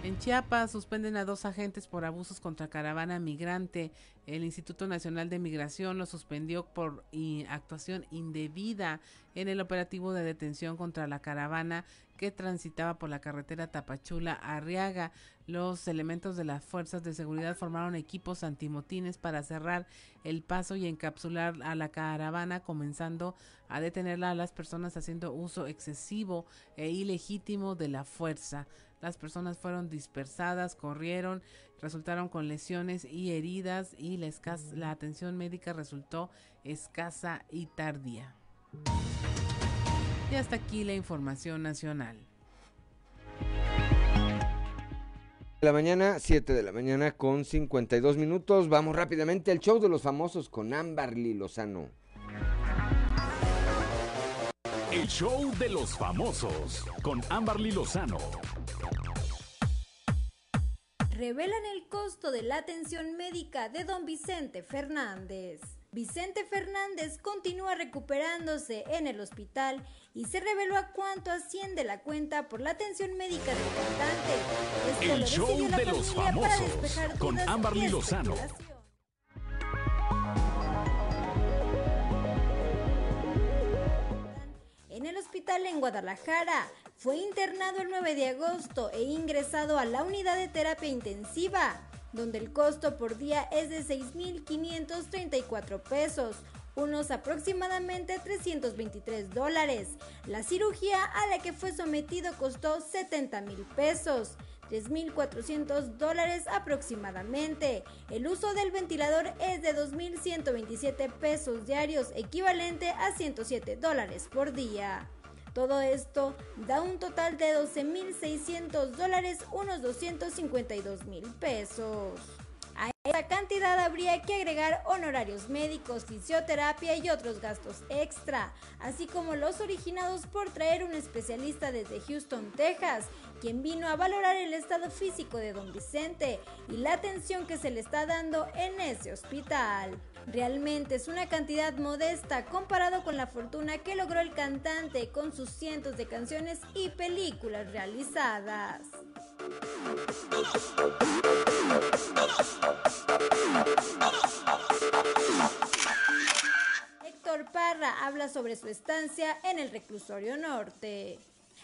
En Chiapas suspenden a dos agentes por abusos contra caravana migrante. El Instituto Nacional de Migración lo suspendió por actuación indebida en el operativo de detención contra la caravana que transitaba por la carretera Tapachula Arriaga. Los elementos de las fuerzas de seguridad formaron equipos antimotines para cerrar el paso y encapsular a la caravana, comenzando a detenerla a las personas haciendo uso excesivo e ilegítimo de la fuerza. Las personas fueron dispersadas, corrieron, resultaron con lesiones y heridas y la, la atención médica resultó escasa y tardía. Y hasta aquí la información nacional. la mañana, 7 de la mañana con 52 minutos. Vamos rápidamente al show de los famosos con Amberly Lozano. El show de los famosos con Amberly Lozano revelan el costo de la atención médica de don Vicente Fernández. Vicente Fernández continúa recuperándose en el hospital y se reveló a cuánto asciende la cuenta por la atención médica del cantante. el show de los famosos con Amberly Lozano. En el hospital en Guadalajara, fue internado el 9 de agosto e ingresado a la unidad de terapia intensiva, donde el costo por día es de 6.534 pesos, unos aproximadamente 323 dólares. La cirugía a la que fue sometido costó 70 mil pesos. 3.400 dólares aproximadamente. El uso del ventilador es de 2.127 pesos diarios, equivalente a 107 dólares por día. Todo esto da un total de 12.600 dólares, unos 252 mil pesos. A esta cantidad habría que agregar honorarios médicos, fisioterapia y otros gastos extra, así como los originados por traer un especialista desde Houston, Texas, quien vino a valorar el estado físico de don Vicente y la atención que se le está dando en ese hospital. Realmente es una cantidad modesta comparado con la fortuna que logró el cantante con sus cientos de canciones y películas realizadas. Héctor Parra habla sobre su estancia en el reclusorio norte.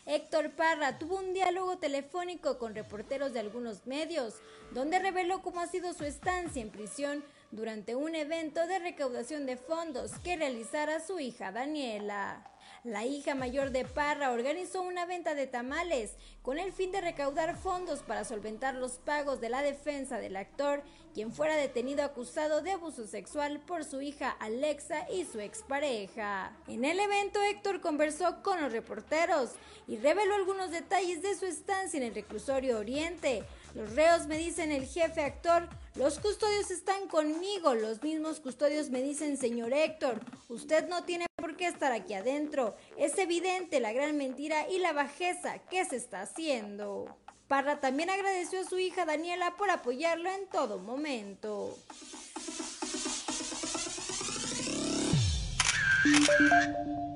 Héctor Parra tuvo un diálogo telefónico con reporteros de algunos medios, donde reveló cómo ha sido su estancia en prisión durante un evento de recaudación de fondos que realizara su hija Daniela. La hija mayor de Parra organizó una venta de tamales con el fin de recaudar fondos para solventar los pagos de la defensa del actor, quien fuera detenido acusado de abuso sexual por su hija Alexa y su expareja. En el evento Héctor conversó con los reporteros y reveló algunos detalles de su estancia en el reclusorio Oriente. Los reos me dicen el jefe actor, los custodios están conmigo, los mismos custodios me dicen, señor Héctor, usted no tiene por qué estar aquí adentro. Es evidente la gran mentira y la bajeza que se está haciendo. Parra también agradeció a su hija Daniela por apoyarlo en todo momento.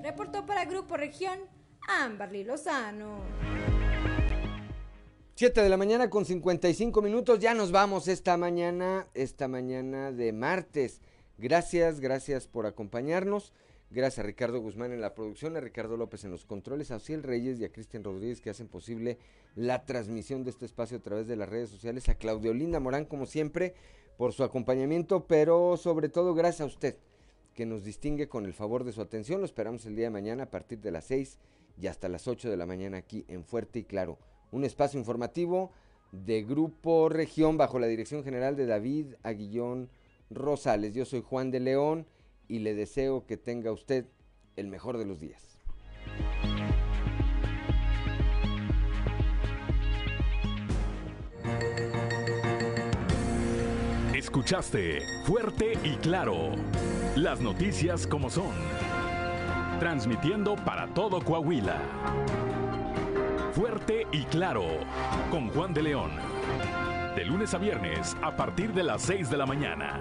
Reportó para Grupo Región Amberly Lozano. 7 de la mañana con 55 minutos, ya nos vamos esta mañana, esta mañana de martes. Gracias, gracias por acompañarnos. Gracias a Ricardo Guzmán en la producción, a Ricardo López en los controles, a Ociel Reyes y a Cristian Rodríguez que hacen posible la transmisión de este espacio a través de las redes sociales, a Claudio Linda Morán como siempre por su acompañamiento, pero sobre todo gracias a usted que nos distingue con el favor de su atención. Lo esperamos el día de mañana a partir de las 6 y hasta las 8 de la mañana aquí en Fuerte y Claro un espacio informativo de Grupo Región bajo la dirección general de David Aguillón Rosales. Yo soy Juan de León y le deseo que tenga usted el mejor de los días. Escuchaste fuerte y claro las noticias como son, transmitiendo para todo Coahuila. Fuerte y claro, con Juan de León. De lunes a viernes a partir de las 6 de la mañana.